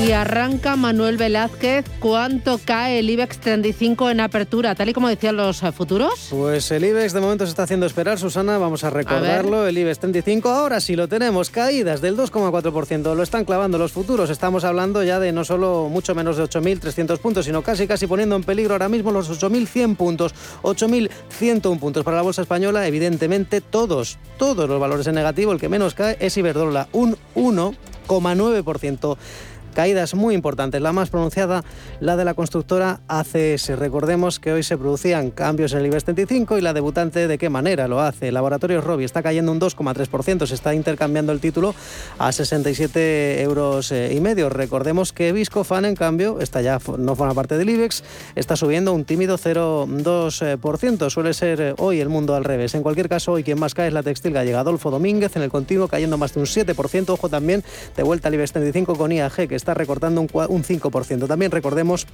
Y arranca Manuel Velázquez. ¿Cuánto cae el IBEX 35 en apertura, tal y como decían los eh, futuros? Pues el IBEX de momento se está haciendo esperar, Susana. Vamos a recordarlo. el IBEX 35 ahora sí lo tenemos. Caídas del 2,4%. Lo están clavando los futuros. Estamos hablando ya de no solo mucho menos de 8.300 puntos, sino casi casi poniendo en peligro ahora mismo los 8.100 puntos. 8.101 puntos para la bolsa española. Evidentemente todos, todos los valores en negativo. El que menos cae es Iberdrola, un 1,9% caídas muy importantes. La más pronunciada, la de la constructora ACS. Recordemos que hoy se producían cambios en el IBEX 35 y la debutante de qué manera lo hace. Laboratorios Robi está cayendo un 2,3%, se está intercambiando el título a 67 euros eh, y medio. Recordemos que Viscofan, en cambio, esta ya no forma parte del IBEX, está subiendo un tímido 0,2%. Suele ser eh, hoy el mundo al revés. En cualquier caso, hoy quien más cae es la textil gallega. Adolfo Domínguez en el continuo cayendo más de un 7%. Ojo también de vuelta al IBEX 35 con IAG, que está está recortando un, un 5%. También recordemos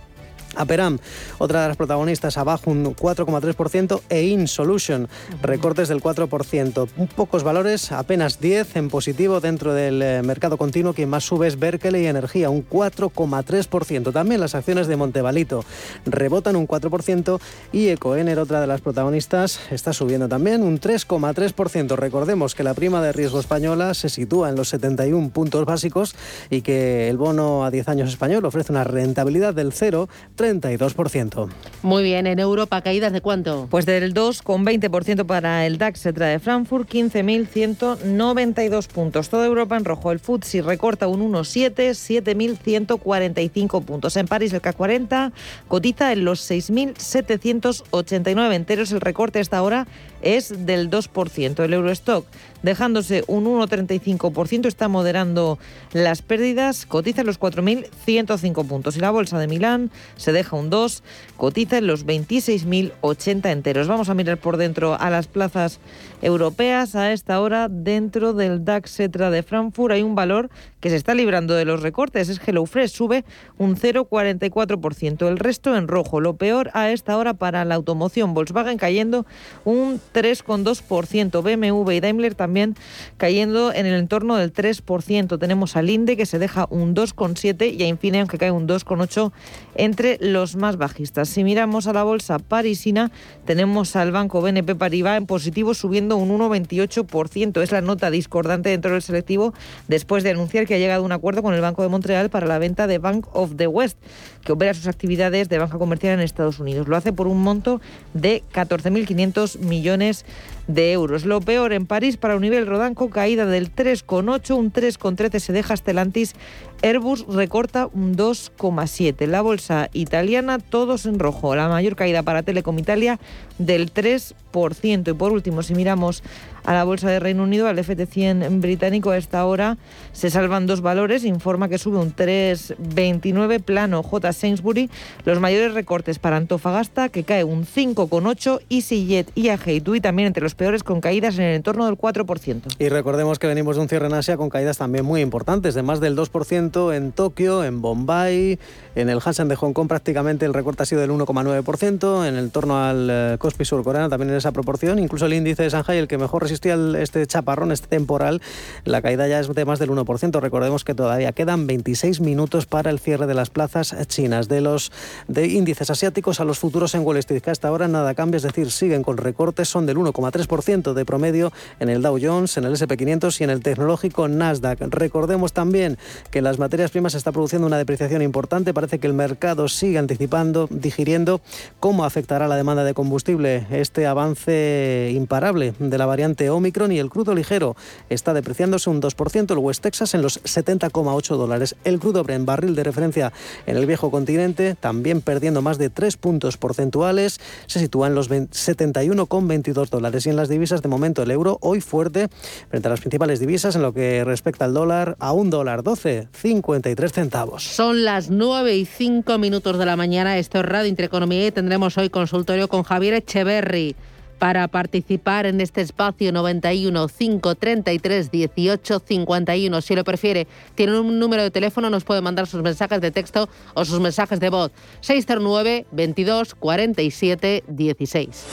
Aperam, otra de las protagonistas, abajo un 4,3% e InSolution, recortes del 4%. Pocos valores, apenas 10 en positivo dentro del eh, mercado continuo. Quien más sube es Berkeley Energía, un 4,3%. También las acciones de Montevalito rebotan un 4% y Ecoener, otra de las protagonistas, está subiendo también un 3,3%. Recordemos que la prima de riesgo española se sitúa en los 71 puntos básicos y que el bono a 10 años español ofrece una rentabilidad del 0, 32%. Muy bien, en Europa, ¿caídas de cuánto? Pues del 2,20% para el DAX, se trae de Frankfurt, 15.192 puntos. Toda Europa en rojo. El FTSE recorta un 1,7, 7.145 puntos. En París, el CAC 40 cotiza en los 6.789 enteros. El recorte hasta ahora es del 2%. El Eurostock dejándose un 1,35%, está moderando las pérdidas, cotiza en los 4.105 puntos. Y la bolsa de Milán se deja un 2, cotiza en los 26.080 enteros. Vamos a mirar por dentro a las plazas europeas. A esta hora, dentro del DAX Cetra de Frankfurt, hay un valor que se está librando de los recortes. Es HelloFresh, sube un 0,44%. El resto en rojo. Lo peor a esta hora para la automoción. Volkswagen cayendo un 3,2%. BMW y Daimler también cayendo en el entorno del 3%. Tenemos al Inde que se deja un 2,7 y a Infineon que cae un 2,8 entre los más bajistas. Si miramos a la bolsa parisina, tenemos al banco BNP Paribas en positivo subiendo un 1,28%. Es la nota discordante dentro del selectivo después de anunciar que ha llegado a un acuerdo con el Banco de Montreal para la venta de Bank of the West, que opera sus actividades de banca comercial en Estados Unidos. Lo hace por un monto de 14.500 millones de euros. Lo peor en París para un nivel Rodanco, caída del 3,8, un 3,13 se deja Stellantis, Airbus recorta un 2,7. La bolsa italiana, todos en rojo. La mayor caída para Telecom Italia del 3%. Y por último, si miramos a la bolsa de Reino Unido, al FT100 británico, a esta hora se salvan dos valores. Informa que sube un 3,29 plano J. Sainsbury. Los mayores recortes para Antofagasta, que cae un 5,8. EasyJet, IAG y TUI también entre los peores, con caídas en el entorno del 4%. Y recordemos que venimos de un cierre en Asia con caídas también muy importantes, de más del 2% en Tokio, en Bombay, en el Hansen de Hong Kong prácticamente el recorte ha sido del 1,9%, en el torno al eh, Kospi surcoreano también en esa proporción, incluso el índice de Shanghai, el que mejor resistía este chaparrón, este temporal, la caída ya es de más del 1%. Recordemos que todavía quedan 26 minutos para el cierre de las plazas chinas. De los de índices asiáticos a los futuros en Wall Street, que hasta ahora nada cambia, es decir, siguen con recortes, son del 1,3% de promedio en el Dow Jones, en el SP500 y en el tecnológico Nasdaq. Recordemos también que las materias primas se está produciendo una depreciación importante parece que el mercado sigue anticipando, digiriendo cómo afectará la demanda de combustible este avance imparable de la variante Omicron y el crudo ligero está depreciándose un 2%, el West Texas en los 70,8 dólares. El crudo Brent, barril de referencia en el viejo continente, también perdiendo más de 3 puntos porcentuales, se sitúa en los 71,22 dólares. Y en las divisas, de momento, el euro hoy fuerte frente a las principales divisas en lo que respecta al dólar a un dólar 12, 53 centavos. Son las 9 y 5 minutos de la mañana. Esto es Radio Intereconomía y tendremos hoy consultorio con Javier Echeverry. para participar en este espacio 91 533 18 51. Si lo prefiere, tiene un número de teléfono, nos puede mandar sus mensajes de texto o sus mensajes de voz. 609 22 47 16.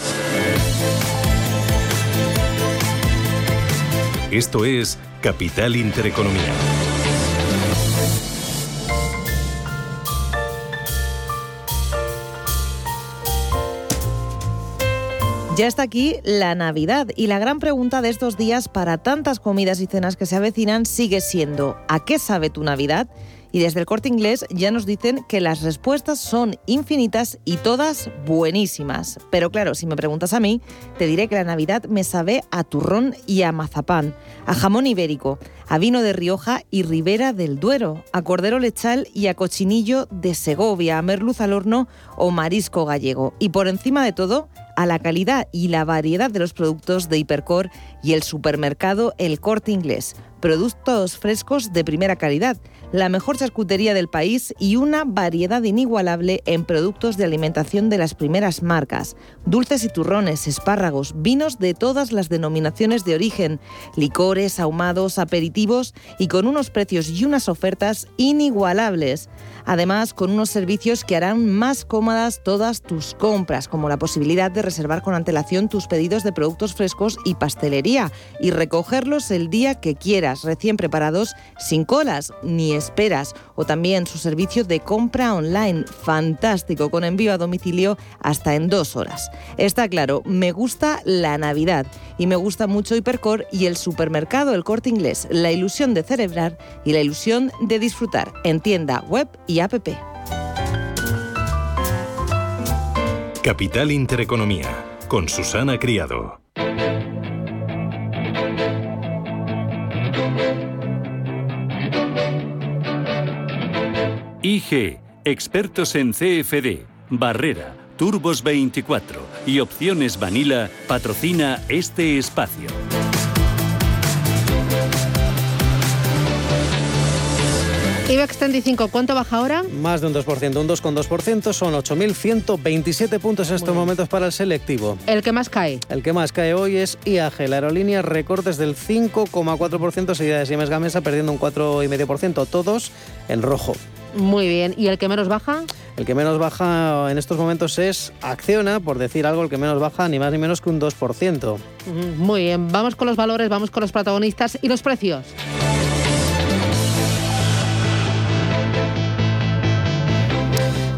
Esto es Capital Intereconomía. Ya está aquí la Navidad y la gran pregunta de estos días para tantas comidas y cenas que se avecinan sigue siendo ¿a qué sabe tu Navidad? Y desde el corte inglés ya nos dicen que las respuestas son infinitas y todas buenísimas. Pero claro, si me preguntas a mí, te diré que la Navidad me sabe a turrón y a mazapán, a jamón ibérico, a vino de Rioja y Ribera del Duero, a cordero lechal y a cochinillo de Segovia, a merluz al horno o marisco gallego. Y por encima de todo, a la calidad y la variedad de los productos de Hipercor y el supermercado El Corte Inglés. Productos frescos de primera calidad, la mejor charcutería del país y una variedad inigualable en productos de alimentación de las primeras marcas. Dulces y turrones, espárragos, vinos de todas las denominaciones de origen, licores, ahumados, aperitivos y con unos precios y unas ofertas inigualables. Además, con unos servicios que harán más cómodas todas tus compras, como la posibilidad de reservar con antelación tus pedidos de productos frescos y pastelería y recogerlos el día que quieras, recién preparados, sin colas ni esperas. O también su servicio de compra online, fantástico, con envío a domicilio hasta en dos horas. Está claro, me gusta la Navidad y me gusta mucho Hipercor y el supermercado El Corte Inglés, la ilusión de celebrar y la ilusión de disfrutar en tienda web y app. Capital Intereconomía, con Susana Criado. IG, expertos en CFD, Barrera, Turbos 24 y Opciones Vanilla, patrocina este espacio. IBEX 35, ¿cuánto baja ahora? Más de un 2%, un 2,2%, son 8.127 puntos en estos momentos para el selectivo. ¿El que más cae? El que más cae hoy es IAG, la aerolínea, recortes del 5,4%, seguida de Siemens Gamesa perdiendo un 4,5%, todos en rojo. Muy bien, ¿y el que menos baja? El que menos baja en estos momentos es Acciona, por decir algo, el que menos baja ni más ni menos que un 2%. Muy bien, vamos con los valores, vamos con los protagonistas y los precios.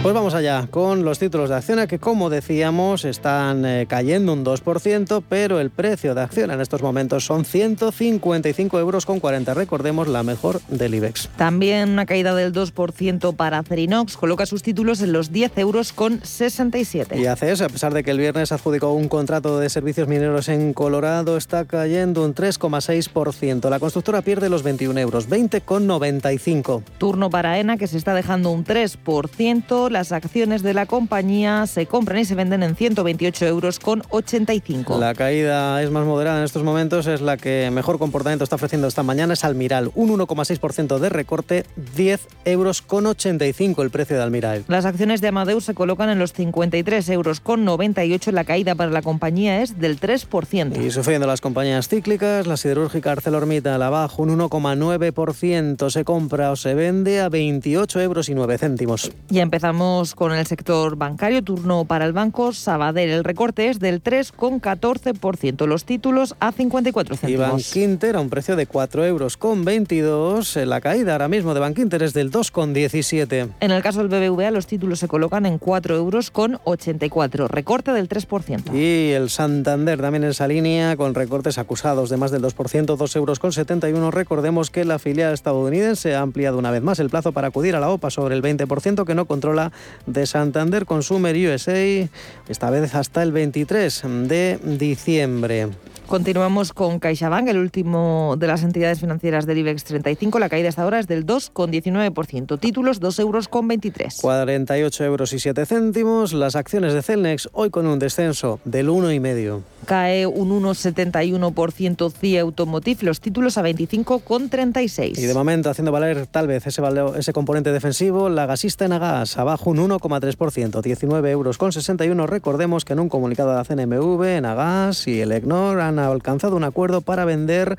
Pues vamos allá con los títulos de Acciona que como decíamos están eh, cayendo un 2%, pero el precio de Acciona en estos momentos son 155 euros con 40. Recordemos la mejor del IBEX. También una caída del 2% para Cerinox, coloca sus títulos en los 10 euros con 67. Y ACS, a pesar de que el viernes adjudicó un contrato de servicios mineros en Colorado, está cayendo un 3,6%. La constructora pierde los 21 euros, 20,95. Turno para ENA que se está dejando un 3% las acciones de la compañía se compran y se venden en 128 euros con 85. La caída es más moderada en estos momentos, es la que mejor comportamiento está ofreciendo esta mañana, es Almiral, un 1,6% de recorte, 10 euros con 85 el precio de Almiral. Las acciones de Amadeus se colocan en los 53 euros con 98, la caída para la compañía es del 3%. Y sufriendo las compañías cíclicas, la siderúrgica ArcelorMittal abajo un 1,9%, se compra o se vende a 28 euros y 9 céntimos. Y empezamos con el sector bancario. Turno para el Banco Sabadell. El recorte es del 3,14%. Los títulos a 54 céntimos. Y Inter a un precio de 4 euros con 22. La caída ahora mismo de Inter es del 2,17. En el caso del BBVA, los títulos se colocan en 4 euros con 84. Recorte del 3%. Y el Santander también en esa línea con recortes acusados de más del 2%, 2 euros con 71. Recordemos que la filial estadounidense ha ampliado una vez más el plazo para acudir a la OPA sobre el 20% que no controla de Santander Consumer USA, esta vez hasta el 23 de diciembre. Continuamos con CaixaBank, el último de las entidades financieras del IBEX 35. La caída hasta ahora es del 2,19%. Títulos 2 euros con 23. 48 euros y 7 céntimos. Las acciones de Celnex hoy con un descenso del 1,5. Cae un 1,71% CIE Automotive, los títulos a 25,36. Y de momento haciendo valer tal vez ese, ese componente defensivo, la gasista en Agas abajo un 1,3%, 19 euros con 61. Recordemos que en un comunicado de la CNMV, en Agas y el EGNOR han alcanzado un acuerdo para vender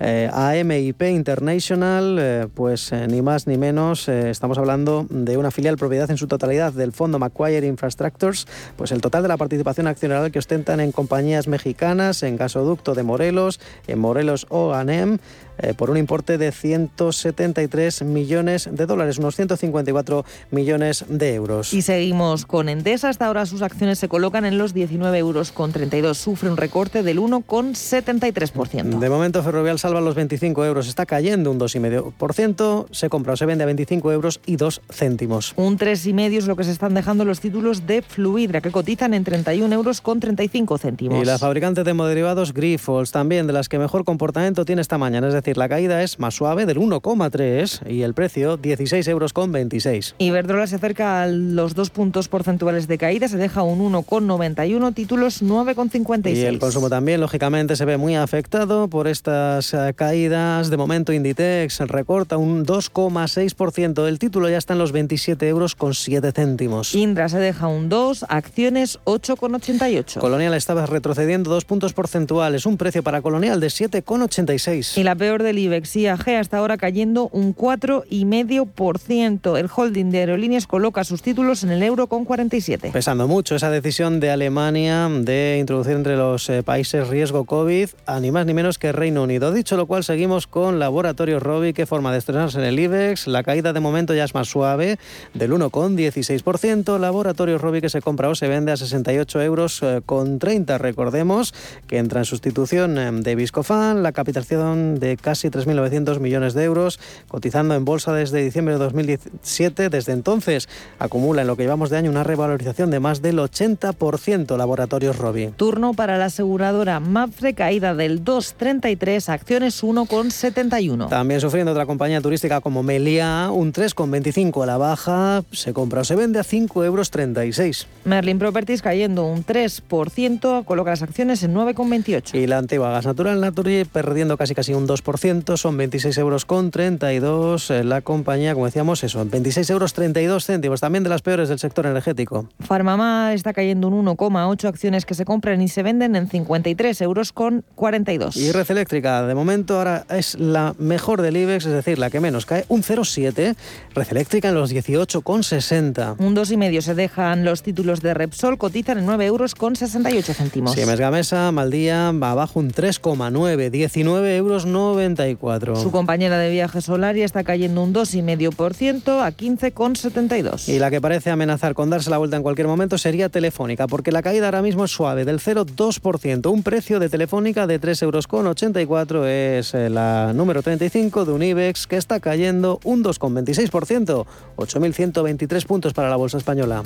eh, a MIP International, eh, pues eh, ni más ni menos, estamos hablando de una filial propiedad en su totalidad del fondo Macquarie Infrastructures, pues el total de la participación accionarial que ostentan en compañías mexicanas, en gasoducto de Morelos, en Morelos O&M, eh, por un importe de 173 millones de dólares, unos 154 millones de euros. Y seguimos con Endesa. Hasta ahora sus acciones se colocan en los 19 euros con 32. Sufre un recorte del 1,73%. De momento Ferrovial salva los 25 euros. Está cayendo un 2,5%. Se compra o se vende a 25 euros y 2 céntimos. Un 3,5 es lo que se están dejando los títulos de Fluidra, que cotizan en 31 euros con 35 céntimos. Y la fabricante de moderivados Grifols, también de las que mejor comportamiento tiene esta mañana. Es decir, decir, la caída es más suave del 1,3 y el precio 16 euros con 26. Iberdrola se acerca a los dos puntos porcentuales de caída, se deja un 1,91, títulos 9,56. Y el consumo también, lógicamente, se ve muy afectado por estas eh, caídas. De momento, Inditex recorta un 2,6%. El título ya está en los 27 euros con 7 céntimos. Indra se deja un 2, acciones 8,88. Colonial estaba retrocediendo dos puntos porcentuales, un precio para Colonial de 7,86. Y la peor del IBEX IAG hasta ahora cayendo un 4,5%. El holding de aerolíneas coloca sus títulos en el euro con 47. Pesando mucho esa decisión de Alemania de introducir entre los eh, países riesgo COVID a ni más ni menos que Reino Unido. Dicho lo cual, seguimos con Laboratorio Robi, que forma de estrenarse en el IBEX. La caída de momento ya es más suave, del 1,16%. Laboratorio Robi que se compra o se vende a 68 euros eh, con 30. Recordemos que entra en sustitución eh, de Viscofan, la capitalización de casi 3.900 millones de euros, cotizando en bolsa desde diciembre de 2017. Desde entonces acumula en lo que llevamos de año una revalorización de más del 80% Laboratorios Robi. Turno para la aseguradora Mafre, caída del 2,33, acciones 1,71. También sufriendo otra compañía turística como Melia, un 3,25 a la baja, se compra o se vende a 5,36 euros. Merlin Properties cayendo un 3%, coloca las acciones en 9,28. Y la antigua Gas Natural Naturgy perdiendo casi casi un 2% son 26 euros con 32. Eh, la compañía, como decíamos, eso, 26 euros 32 céntimos, también de las peores del sector energético. Farmamar está cayendo un 1,8 acciones que se compran y se venden en 53 euros con 42. Y Red Eléctrica, de momento ahora es la mejor del IBEX, es decir, la que menos cae, un 0,7. Red Eléctrica en los 18 con 60. Un 2,5 se dejan los títulos de Repsol, cotizan en 9 euros con 68 céntimos. Siemens Gamesa, Maldía, va abajo un 3,9, 19 euros 94. Su compañera de viaje Solaria está cayendo un 2,5% a 15,72. Y la que parece amenazar con darse la vuelta en cualquier momento sería Telefónica, porque la caída ahora mismo es suave, del 0,2%. Un precio de Telefónica de 3,84 euros es eh, la número 35 de un IBEX que está cayendo un 2,26%, 8.123 puntos para la bolsa española.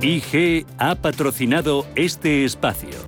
IG ha patrocinado este espacio.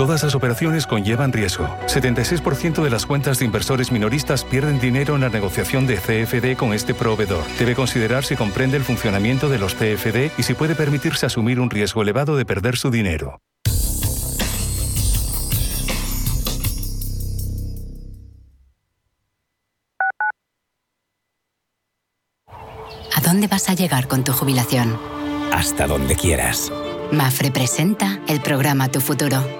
Todas las operaciones conllevan riesgo. 76% de las cuentas de inversores minoristas pierden dinero en la negociación de CFD con este proveedor. Debe considerar si comprende el funcionamiento de los CFD y si puede permitirse asumir un riesgo elevado de perder su dinero. ¿A dónde vas a llegar con tu jubilación? Hasta donde quieras. Mafre presenta el programa Tu Futuro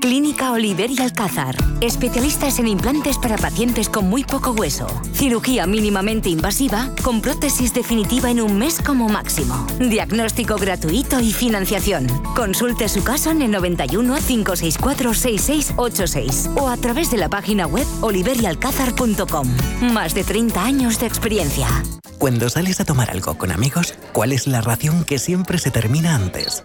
Clínica Oliver y Alcázar. Especialistas en implantes para pacientes con muy poco hueso. Cirugía mínimamente invasiva con prótesis definitiva en un mes como máximo. Diagnóstico gratuito y financiación. Consulte su caso en el 91 564 6686 o a través de la página web oliverialcázar.com. Más de 30 años de experiencia. Cuando sales a tomar algo con amigos, ¿cuál es la ración que siempre se termina antes?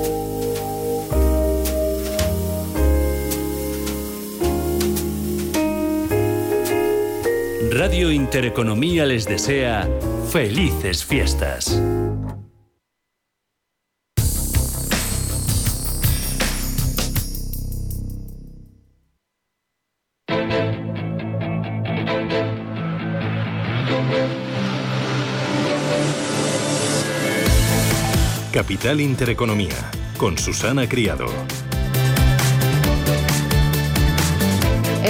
Radio Intereconomía les desea felices fiestas. Capital Intereconomía, con Susana Criado.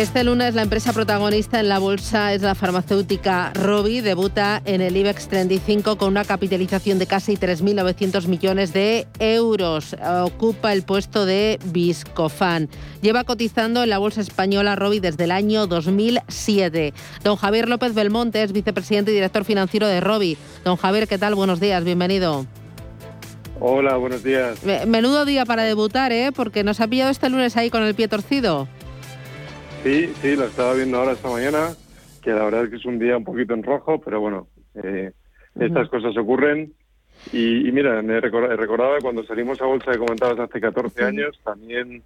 Este lunes la empresa protagonista en la bolsa es la farmacéutica Robi. Debuta en el IBEX 35 con una capitalización de casi 3.900 millones de euros. Ocupa el puesto de Viscofan. Lleva cotizando en la bolsa española Robi desde el año 2007. Don Javier López Belmonte es vicepresidente y director financiero de Robi. Don Javier, ¿qué tal? Buenos días, bienvenido. Hola, buenos días. Menudo día para debutar, ¿eh? Porque nos ha pillado este lunes ahí con el pie torcido. Sí, sí, lo estaba viendo ahora esta mañana, que la verdad es que es un día un poquito en rojo, pero bueno, eh, estas cosas ocurren. Y, mira, me recordaba cuando salimos a bolsa que comentabas hace 14 años, también,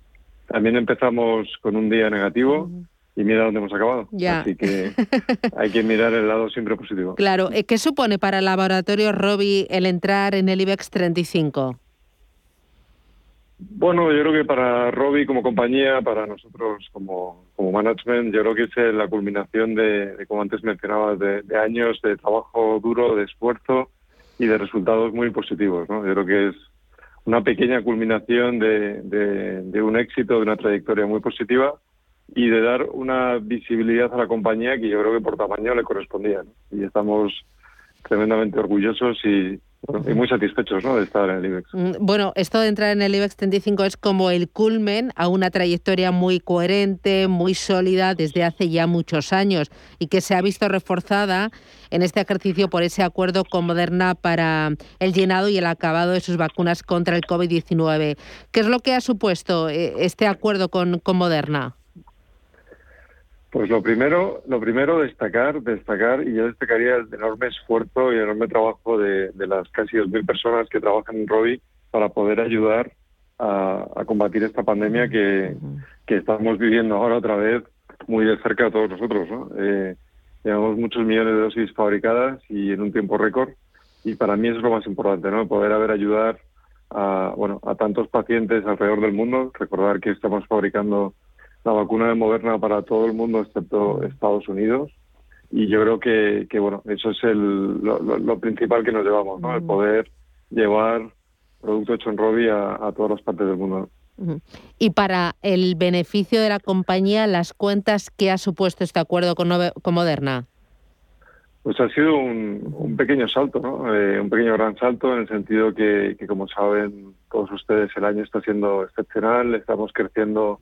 también empezamos con un día negativo. Y mira dónde hemos acabado. Así que hay que mirar el lado siempre positivo. Claro. Eh, ¿Qué supone para el laboratorio Robi el entrar en el IBEX 35? Bueno, yo creo que para Robi como compañía, para nosotros como, como management, yo creo que es la culminación de, como antes mencionabas, de, años de trabajo duro, de esfuerzo y de resultados muy positivos. ¿no? Yo creo que es una pequeña culminación de, de, un éxito, de una trayectoria muy positiva y de dar una visibilidad a la compañía que yo creo que por tamaño le correspondía. Y estamos tremendamente orgullosos y, y muy satisfechos ¿no? de estar en el IBEX. Mm, bueno, esto de entrar en el IBEX 35 es como el culmen a una trayectoria muy coherente, muy sólida desde hace ya muchos años y que se ha visto reforzada en este ejercicio por ese acuerdo con Moderna para el llenado y el acabado de sus vacunas contra el COVID-19. ¿Qué es lo que ha supuesto eh, este acuerdo con, con Moderna? Pues lo primero, lo primero destacar, destacar, y yo destacaría el enorme esfuerzo y el enorme trabajo de, las casi 2.000 personas que trabajan en ROBI para poder ayudar a, combatir esta pandemia que, estamos viviendo ahora otra vez muy de cerca a todos nosotros. ¿no? Eh, llevamos muchos millones de dosis fabricadas y en un tiempo récord, y para mí eso es lo más importante, ¿no? poder haber ayudar a, bueno, a tantos pacientes alrededor del mundo. Recordar que estamos fabricando la vacuna de Moderna para todo el mundo excepto Estados Unidos. Y yo creo que, que bueno eso es el, lo, principal que nos llevamos no el poder llevar producto hecho en Robi a, todas las partes del mundo. Y para el beneficio de la compañía las cuentas que ha supuesto este acuerdo con, con Moderna. Pues ha sido un, un pequeño salto, ¿no? Eh, un pequeño gran salto en el sentido que, que, como saben todos ustedes, el año está siendo excepcional, estamos creciendo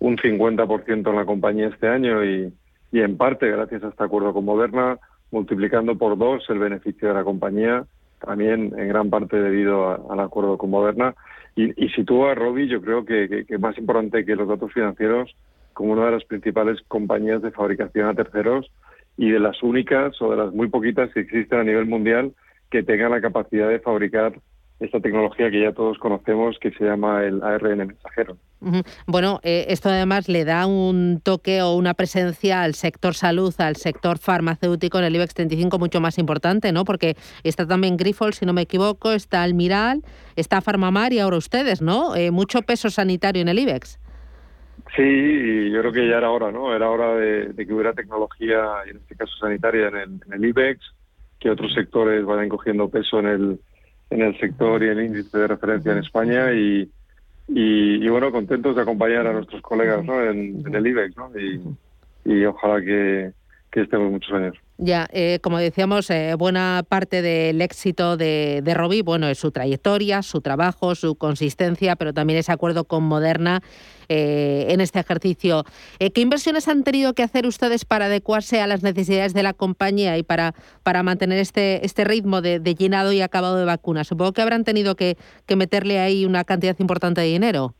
un 50% en la compañía este año y, y en parte gracias a este acuerdo con Moderna, multiplicando por dos el beneficio de la compañía, también en gran parte debido al acuerdo con Moderna. y, sitúa a Robi, yo creo que, que, más importante que los datos financieros, como una de las principales compañías de fabricación a terceros y de las únicas o de las muy poquitas que existen a nivel mundial que tengan la capacidad de fabricar esta tecnología que ya todos conocemos que se llama el ARN mensajero. Bueno, eh, esto además le da un toque o una presencia al sector salud, al sector farmacéutico en el IBEX 35 mucho más importante, ¿no? Porque está también Grifols, si no me equivoco, está Almiral, está Farmamar y ahora ustedes, ¿no? Eh, mucho peso sanitario en el IBEX. Sí, yo creo que ya era hora, ¿no? Era hora de, que hubiera tecnología, en este caso sanitaria, en el, en el IBEX, que otros sectores vayan cogiendo peso en el en el sector y el índice de referencia en España y, y, bueno, contentos de acompañar a nuestros colegas ¿no? en, el IBEX ¿no? y, y ojalá que, que estemos muchos años. Ya, eh, como decíamos, eh, buena parte del éxito de, de Robbie, bueno, es su trayectoria, su trabajo, su consistencia, pero también ese acuerdo con Moderna eh, en este ejercicio. ¿Qué inversiones han tenido que hacer ustedes para adecuarse a las necesidades de la compañía y para, para mantener este, este ritmo de, llenado y acabado de vacunas? Supongo que habrán tenido que, que meterle ahí una cantidad importante de dinero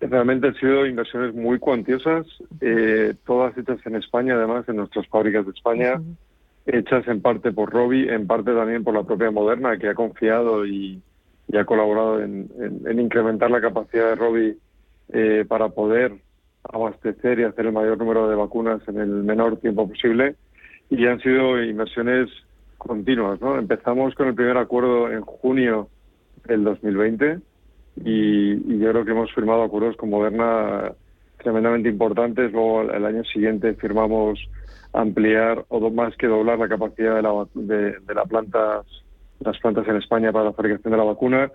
realmente han sido inversiones muy cuantiosas, eh, todas hechas en España, además, en nuestras fábricas de España, hechas en parte por Robi, en parte también por la propia Moderna, que ha confiado y, ha colaborado en, incrementar la capacidad de Robi eh, para poder abastecer y hacer el mayor número de vacunas en el menor tiempo posible. Y han sido inversiones continuas. ¿no? Empezamos con el primer acuerdo en junio del 2020 y, yo creo que hemos firmado acuerdos con Moderna tremendamente importantes. Luego el año siguiente firmamos ampliar o más que doblar la capacidad de, la, de, la plantas, las plantas en España para la fabricación de la vacuna.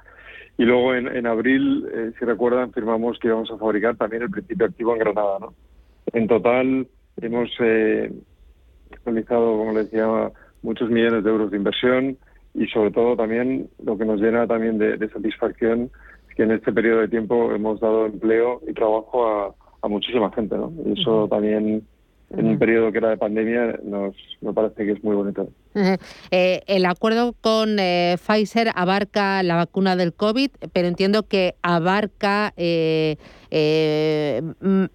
Y luego en, en abril, eh, si recuerdan, firmamos que íbamos a fabricar también el principio activo en Granada. ¿no? En total hemos eh, realizado, como les decía, muchos millones de euros de inversión y sobre todo también lo que nos llena también de, de satisfacción que en este periodo de tiempo hemos dado empleo y trabajo a, muchísima gente, ¿no? Y eso también en un periodo que era de pandemia nos, me parece que es muy bonito. Eh, el acuerdo con eh, Pfizer abarca la vacuna del COVID, pero entiendo que abarca eh,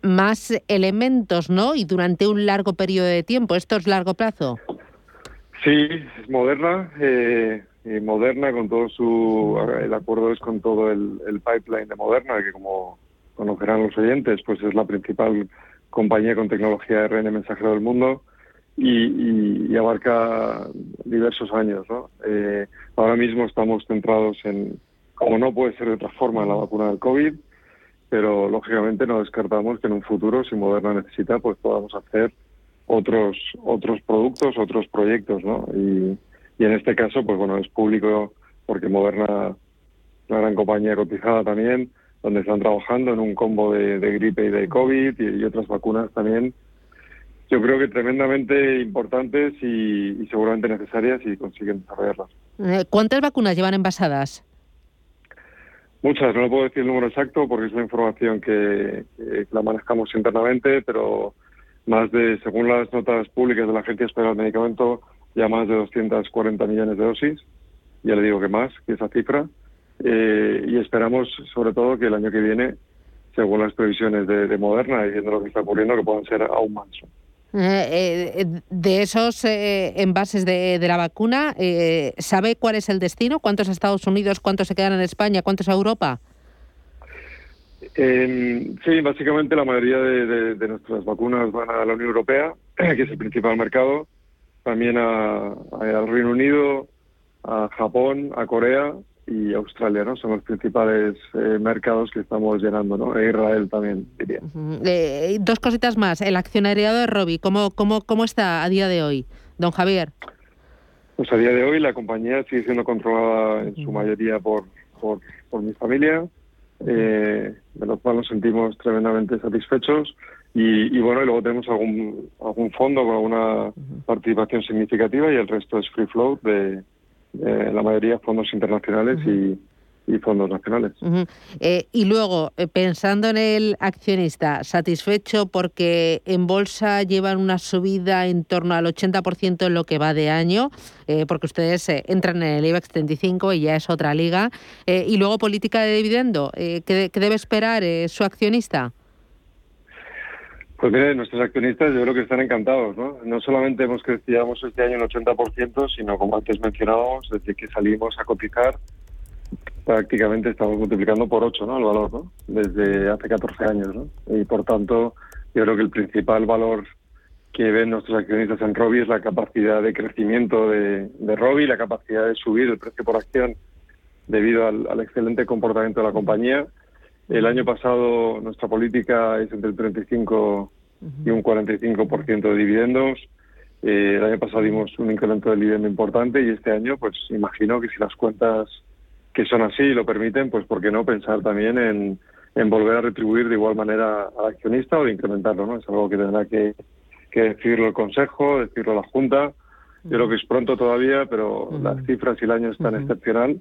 más elementos, ¿no? Y durante un largo periodo de tiempo. ¿Esto es largo plazo? Sí, es moderna. Eh, Moderna con todo su el acuerdo es con todo el, pipeline de Moderna que como conocerán los oyentes pues es la principal compañía con tecnología de RN mensajero del mundo y, abarca diversos años. Eh, ahora mismo estamos centrados en como no puede ser de otra forma en la vacuna del covid pero lógicamente no descartamos que en un futuro si Moderna necesita pues podamos hacer otros otros productos otros proyectos ¿no? y y en este caso, pues bueno, es público porque Moderna, una gran compañía cotizada también, donde están trabajando en un combo de, gripe y de COVID y, otras vacunas también. Yo creo que tremendamente importantes y, seguramente necesarias y consiguen desarrollarlas. Eh, ¿Cuántas vacunas llevan envasadas? Muchas, no lo puedo decir el número exacto porque es una información que, que, la manejamos internamente, pero más de, según las notas públicas de la Agencia Española del Medicamento, ya más de 240 millones de dosis, ya le digo que más que esa cifra, eh, y esperamos sobre todo que el año que viene, según las previsiones de, Moderna y viendo lo que está ocurriendo, que puedan ser aún más. Eh, eh, de esos envases de, de, la vacuna, ¿sabe cuál es el destino? ¿Cuántos a Estados Unidos? ¿Cuántos se quedan en España? ¿Cuántos a Europa? sí, básicamente la mayoría de, de, nuestras vacunas van a la Unión Europea, que es el principal mercado también a, al Reino Unido, a Japón, a Corea y Australia, ¿no? Son los principales eh, mercados que estamos llenando, ¿no? E Israel también, diría. Eh, dos cositas más. El accionariado de Robi, ¿cómo, cómo, ¿cómo está a día de hoy, don Javier? Pues a día de hoy la compañía sigue siendo controlada en su mayoría por, por, por mi familia, eh, de lo cual nos sentimos tremendamente satisfechos. Y, bueno, y luego tenemos algún, algún fondo con alguna participación significativa y el resto es free flow de, la mayoría fondos internacionales y, y fondos nacionales. Eh, y luego, eh, pensando en el accionista, satisfecho porque en bolsa llevan una subida en torno al 80% en lo que va de año, eh, porque ustedes entran en el IBEX 35 y ya es otra liga. y luego, política de dividendo, ¿qué, debe esperar su accionista? Pues mire, nuestros accionistas yo creo que están encantados, ¿no? No solamente hemos crecido este año en 80%, sino como antes mencionábamos, desde que salimos a cotizar, prácticamente estamos multiplicando por 8 ¿no? el valor, ¿no? desde hace 14 años. ¿no? Y por tanto, yo creo que el principal valor que ven nuestros accionistas en Robi es la capacidad de crecimiento de, de Robi, la capacidad de subir el precio por acción debido al, excelente comportamiento de la compañía. El año pasado nuestra política es entre el 35 y un 45% de dividendos. Eh, el año pasado dimos un incremento del dividendo importante y este año, pues imagino que si las cuentas que son así lo permiten, pues ¿por qué no pensar también en, en volver a retribuir de igual manera al accionista o de incrementarlo? ¿no? Es algo que tendrá que, que decirlo el Consejo, decirlo la Junta. Yo creo que es pronto todavía, pero las cifras y el año están excepcional,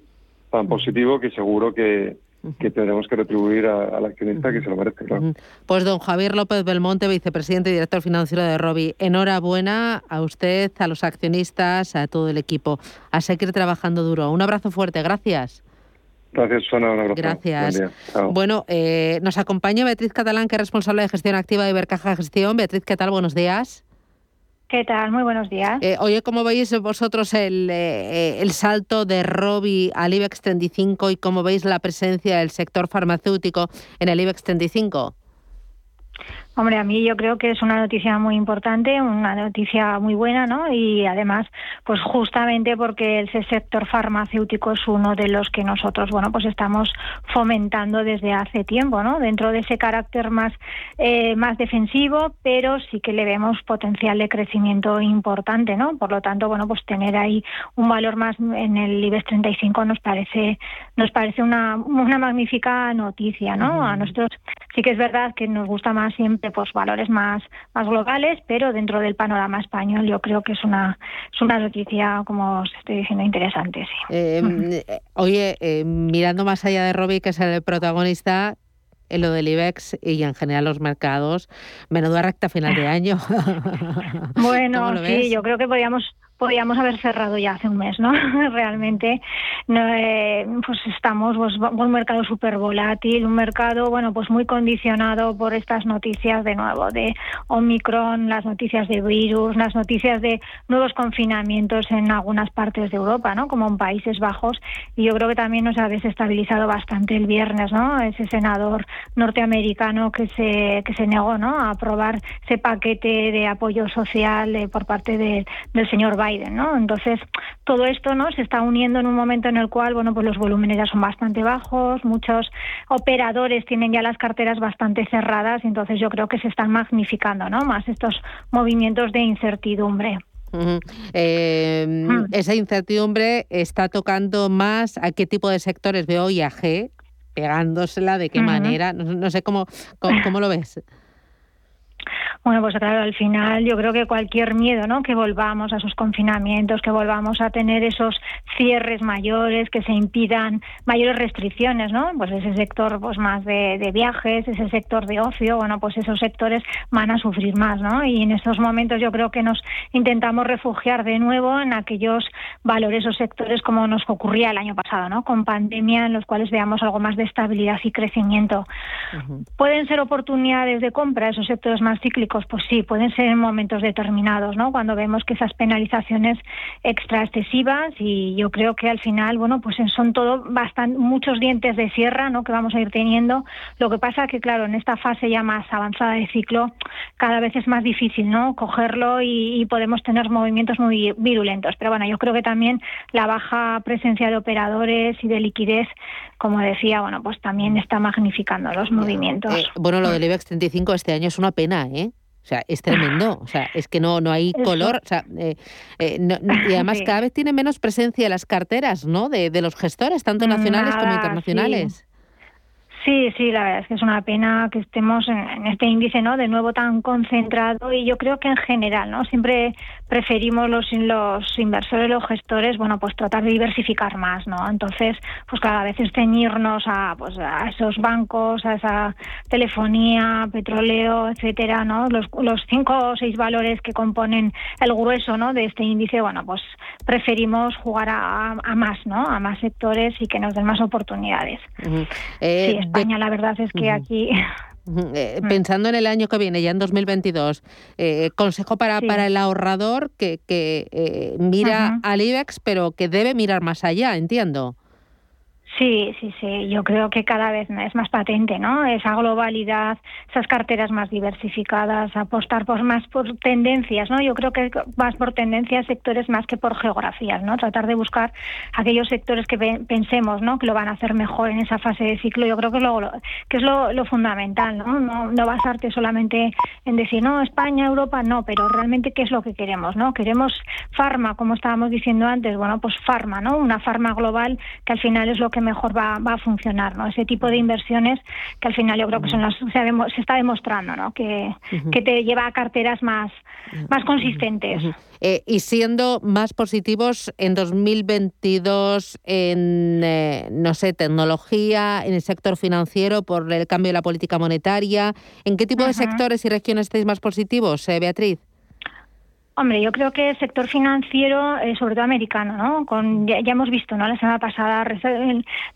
tan positivo que seguro que, que tendremos que retribuir al accionista que se lo merece, claro. Pues don Javier López Belmonte, vicepresidente y director financiero de Robi, enhorabuena a usted, a los accionistas, a todo el equipo. A seguir trabajando duro. Un abrazo fuerte, gracias. Gracias, Susana. Un abrazo. Gracias. Bueno, eh, nos acompaña Beatriz Catalán, que es responsable de gestión activa de Ibercaja Gestión. Beatriz, ¿qué tal? Buenos días. ¿Qué tal? Muy buenos días. Eh, oye, ¿cómo veis vosotros el, eh, salto de Robi al IBEX 35 y cómo veis la presencia del sector farmacéutico en el IBEX 35? Hombre, a mí yo creo que es una noticia muy importante, una noticia muy buena, ¿no? Y además, pues justamente porque el sector farmacéutico es uno de los que nosotros, bueno, pues estamos fomentando desde hace tiempo, ¿no? Dentro de ese carácter más, eh, más defensivo, pero sí que le vemos potencial de crecimiento importante, ¿no? Por lo tanto, bueno, pues tener ahí un valor más en el IBEX 35 nos parece, nos parece una, una magnífica noticia, ¿no? A nosotros sí que es verdad que nos gusta más siempre pues valores más, más globales, pero dentro del panorama español yo creo que es una, es una noticia, como os estoy diciendo, interesante. Sí. Em, oye, eh, mirando más allá de Robbie, que es el protagonista, en lo del IBEX y en general los mercados, menuda recta final de año. bueno, sí, yo creo que podríamos podríamos haber cerrado ya hace un mes, ¿no? Realmente eh, pues estamos pues, un mercado súper volátil, un mercado, bueno, pues muy condicionado por estas noticias de nuevo, de Omicron, las noticias de virus, las noticias de nuevos confinamientos en algunas partes de Europa, ¿no? Como en Países Bajos. Y yo creo que también nos ha desestabilizado bastante el viernes, ¿no? Ese senador norteamericano que se, que se negó, ¿no? A aprobar ese paquete de apoyo social eh, por parte del señor Biden ¿no? Entonces, todo esto, ¿no? Se está uniendo en un momento en el cual, bueno, pues los volúmenes ya son bastante bajos, muchos operadores tienen ya las carteras bastante cerradas, y entonces yo creo que se están magnificando, ¿no? Más estos movimientos de incertidumbre. Eh, mm. Esa incertidumbre está tocando más a qué tipo de sectores veo IAG pegándosela, de qué manera, no, sé cómo, cómo lo ves. Bueno, pues claro, al final yo creo que cualquier miedo, ¿no? Que volvamos a esos confinamientos, que volvamos a tener esos cierres mayores, que se impidan mayores restricciones, ¿no? Pues ese sector pues más de, viajes, ese sector de ocio, bueno, pues esos sectores van a sufrir más, ¿no? Y en estos momentos yo creo que nos intentamos refugiar de nuevo en aquellos valores o sectores como nos ocurría el año pasado, ¿no? Con pandemia en los cuales veamos algo más de estabilidad y crecimiento. Pueden ser oportunidades de compra esos sectores más cíclicos pues sí, pueden ser en momentos determinados, ¿no? Cuando vemos que esas penalizaciones extra excesivas y yo creo que al final, bueno, pues son todo bastante muchos dientes de sierra, ¿no? Que vamos a ir teniendo. Lo que pasa que claro, en esta fase ya más avanzada de ciclo, cada vez es más difícil, ¿no? Cogerlo y, podemos tener movimientos muy virulentos. Pero bueno, yo creo que también la baja presencia de operadores y de liquidez como decía, bueno, pues también está magnificando los. Eh, bueno, lo del IBEX 35 este año es una pena, ¿eh? O sea, es tremendo. O sea, es que no, no hay color. O sea, eh, eh, y además cada vez tiene menos presencia las carteras, ¿no? De, de los gestores, tanto nacionales como internacionales. Sí, sí, la verdad es que es una pena que estemos en, este índice, ¿no? De nuevo tan concentrado y yo creo que en general, ¿no? Siempre preferimos los, los inversores, los gestores, bueno, pues tratar de diversificar más, ¿no? Entonces, pues cada vez ceñirnos a, pues, a esos bancos, a esa telefonía, petróleo, etcétera, ¿no? Los, los cinco o seis valores que componen el grueso, ¿no? De este índice, bueno, pues preferimos jugar a, más, ¿no? A más sectores y que nos den más oportunidades. sí, España, la verdad es que aquí eh, pensando en el año que viene, ya en 2022, eh, consejo para, para el ahorrador que, que eh, mira al IBEX, pero que debe mirar más allá, entiendo. Sí, sí, sí. Yo creo que cada vez es más patente, ¿no? Esa globalidad, esas carteras más diversificadas, apostar por más por tendencias, ¿no? Yo creo que más por tendencias, sectores más que por geografías, ¿no? Tratar de buscar aquellos sectores que pensemos, ¿no? Que lo van a hacer mejor en esa fase de ciclo. Yo creo que, lo, que es lo, fundamental, ¿no? ¿no? No basarte solamente en decir, no, España, Europa, no, pero realmente qué es lo que queremos, ¿no? Queremos farma, como estábamos diciendo antes, bueno, pues farma, ¿no? Una farma global que al final es lo que mejor va, a funcionar, ¿no? Ese tipo de inversiones que al final yo creo que son las, se, está demostrando, ¿no? Que, que te lleva a carteras más, más consistentes. Eh, y siendo más positivos en 2022 en, eh, no sé, tecnología, en el sector financiero por el cambio de la política monetaria, ¿en qué tipo de sectores y regiones estáis más positivos, eh, Beatriz? Hombre, yo creo que el sector financiero, eh, sobre todo americano, ¿no? Con, ya, hemos visto, ¿no? La semana pasada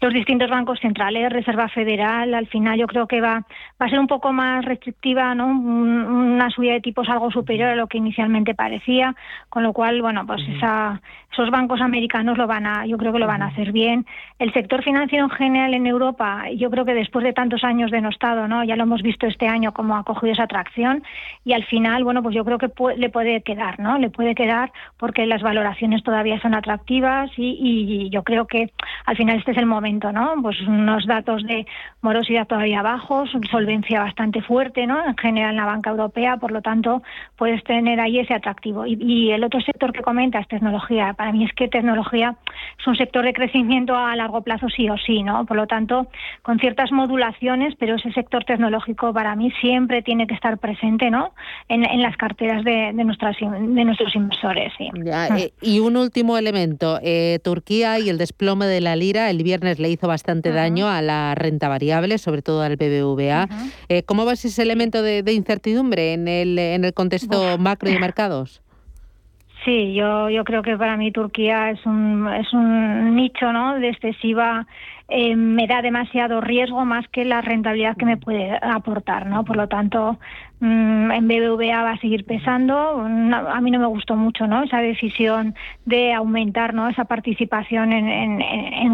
los distintos bancos centrales, Reserva Federal, al final yo creo que va, va a ser un poco más restrictiva, ¿no? Una subida de tipos algo superior a lo que inicialmente parecía, con lo cual, bueno, pues esa, esos bancos americanos lo van a, yo creo que lo van a hacer bien. El sector financiero en general en Europa, yo creo que después de tantos años denostado, ¿no? Ya lo hemos visto este año como ha cogido esa atracción y al final, bueno, pues yo creo que le puede quedar Le puede quedar porque las valoraciones todavía son atractivas y, yo creo que al final este es el momento, ¿no? Pues unos datos de morosidad todavía bajos, solvencia bastante fuerte, ¿no? En general en la banca europea, por lo tanto, puedes tener ahí ese atractivo. Y, el otro sector que comentas, tecnología. Para mí es que tecnología es un sector de crecimiento a largo plazo sí o sí, ¿no? Por lo tanto, con ciertas modulaciones, pero ese sector tecnológico para mí siempre tiene que estar presente, ¿no? En, las carteras de, de nuestras de nuestros inversores. Sí. Ah. Eh, y un último elemento, eh, Turquía y el desplome de la lira el viernes le hizo bastante daño a la renta variable, sobre todo al BBVA. Eh, ¿Cómo ves ese elemento de, incertidumbre en el, en el contexto macro de mercados? Sí, yo, yo creo que para mí Turquía es un, es un nicho ¿no? de excesiva eh, me da demasiado riesgo más que la rentabilidad que me puede aportar, ¿no? Por lo tanto, mm, en BBVA va a seguir pesando. a mí no me gustó mucho, ¿no? Esa decisión de aumentar, ¿no? Esa participación en, en, en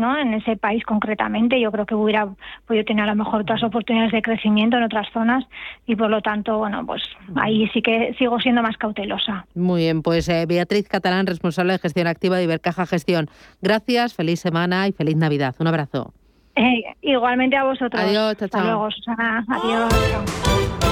¿no? En ese país concretamente. Yo creo que hubiera podido tener a lo mejor otras oportunidades de crecimiento en otras zonas y por lo tanto, bueno, pues ahí sí que sigo siendo más cautelosa. Muy bien, pues eh, Beatriz Catalán, responsable de gestión activa de Ibercaja Gestión. Gracias, feliz semana y feliz Navidad. Un abrazo. Eh, igualmente a vosotros. Adiós, chao, Hasta luego, Susana. Adiós.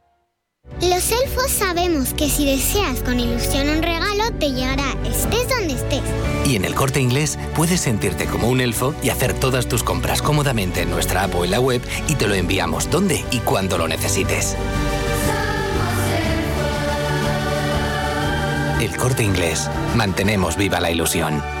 Los elfos sabemos que si deseas con ilusión un regalo, te llegará estés donde estés. Y en el corte inglés puedes sentirte como un elfo y hacer todas tus compras cómodamente en nuestra app o en la web y te lo enviamos donde y cuando lo necesites. El corte inglés. Mantenemos viva la ilusión.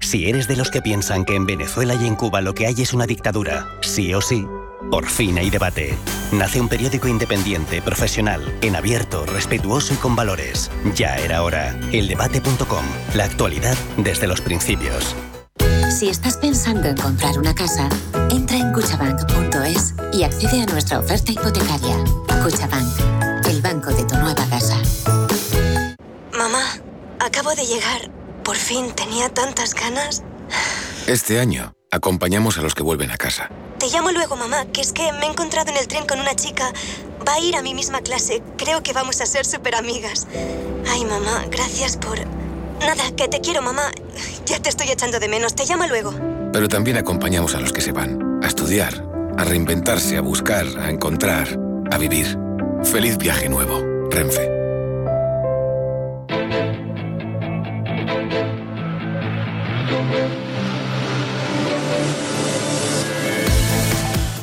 Si eres de los que piensan que en Venezuela y en Cuba lo que hay es una dictadura, sí o sí, por fin hay debate. Nace un periódico independiente, profesional, en abierto, respetuoso y con valores. Ya era hora. Eldebate.com. La actualidad desde los principios. Si estás pensando en comprar una casa, entra en cuchabank.es y accede a nuestra oferta hipotecaria. Cuchabank, el banco de tu nueva casa. Mamá, acabo de llegar. Por fin tenía tantas ganas. Este año acompañamos a los que vuelven a casa. Te llamo luego, mamá, que es que me he encontrado en el tren con una chica. Va a ir a mi misma clase. Creo que vamos a ser súper amigas. Ay, mamá, gracias por... Nada, que te quiero, mamá. Ya te estoy echando de menos. Te llamo luego. Pero también acompañamos a los que se van. A estudiar, a reinventarse, a buscar, a encontrar, a vivir. Feliz viaje nuevo. Renfe.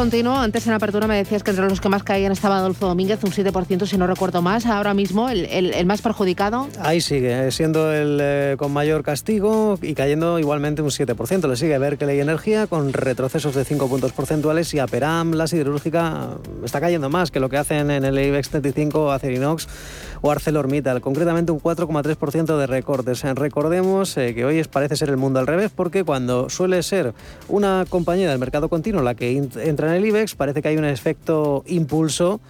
Continuo. Antes en apertura me decías que entre los que más caían estaba Adolfo Domínguez, un 7% si no recuerdo más. Ahora mismo el, más perjudicado. Ahí sigue, eh, siendo el eh, con mayor castigo y cayendo igualmente un 7%. Le sigue Berkeley Energía con retrocesos de 5 puntos porcentuales y Aperam, la siderúrgica, está cayendo más que lo que hacen en el IBEX 35, Acerinox o ArcelorMittal. Concretamente un 4,3% de recortes. Recordemos eh, que hoy parece ser el mundo al revés porque cuando suele ser una compañía del mercado continuo la que entra en el IBEX, parece que hay un efecto impulso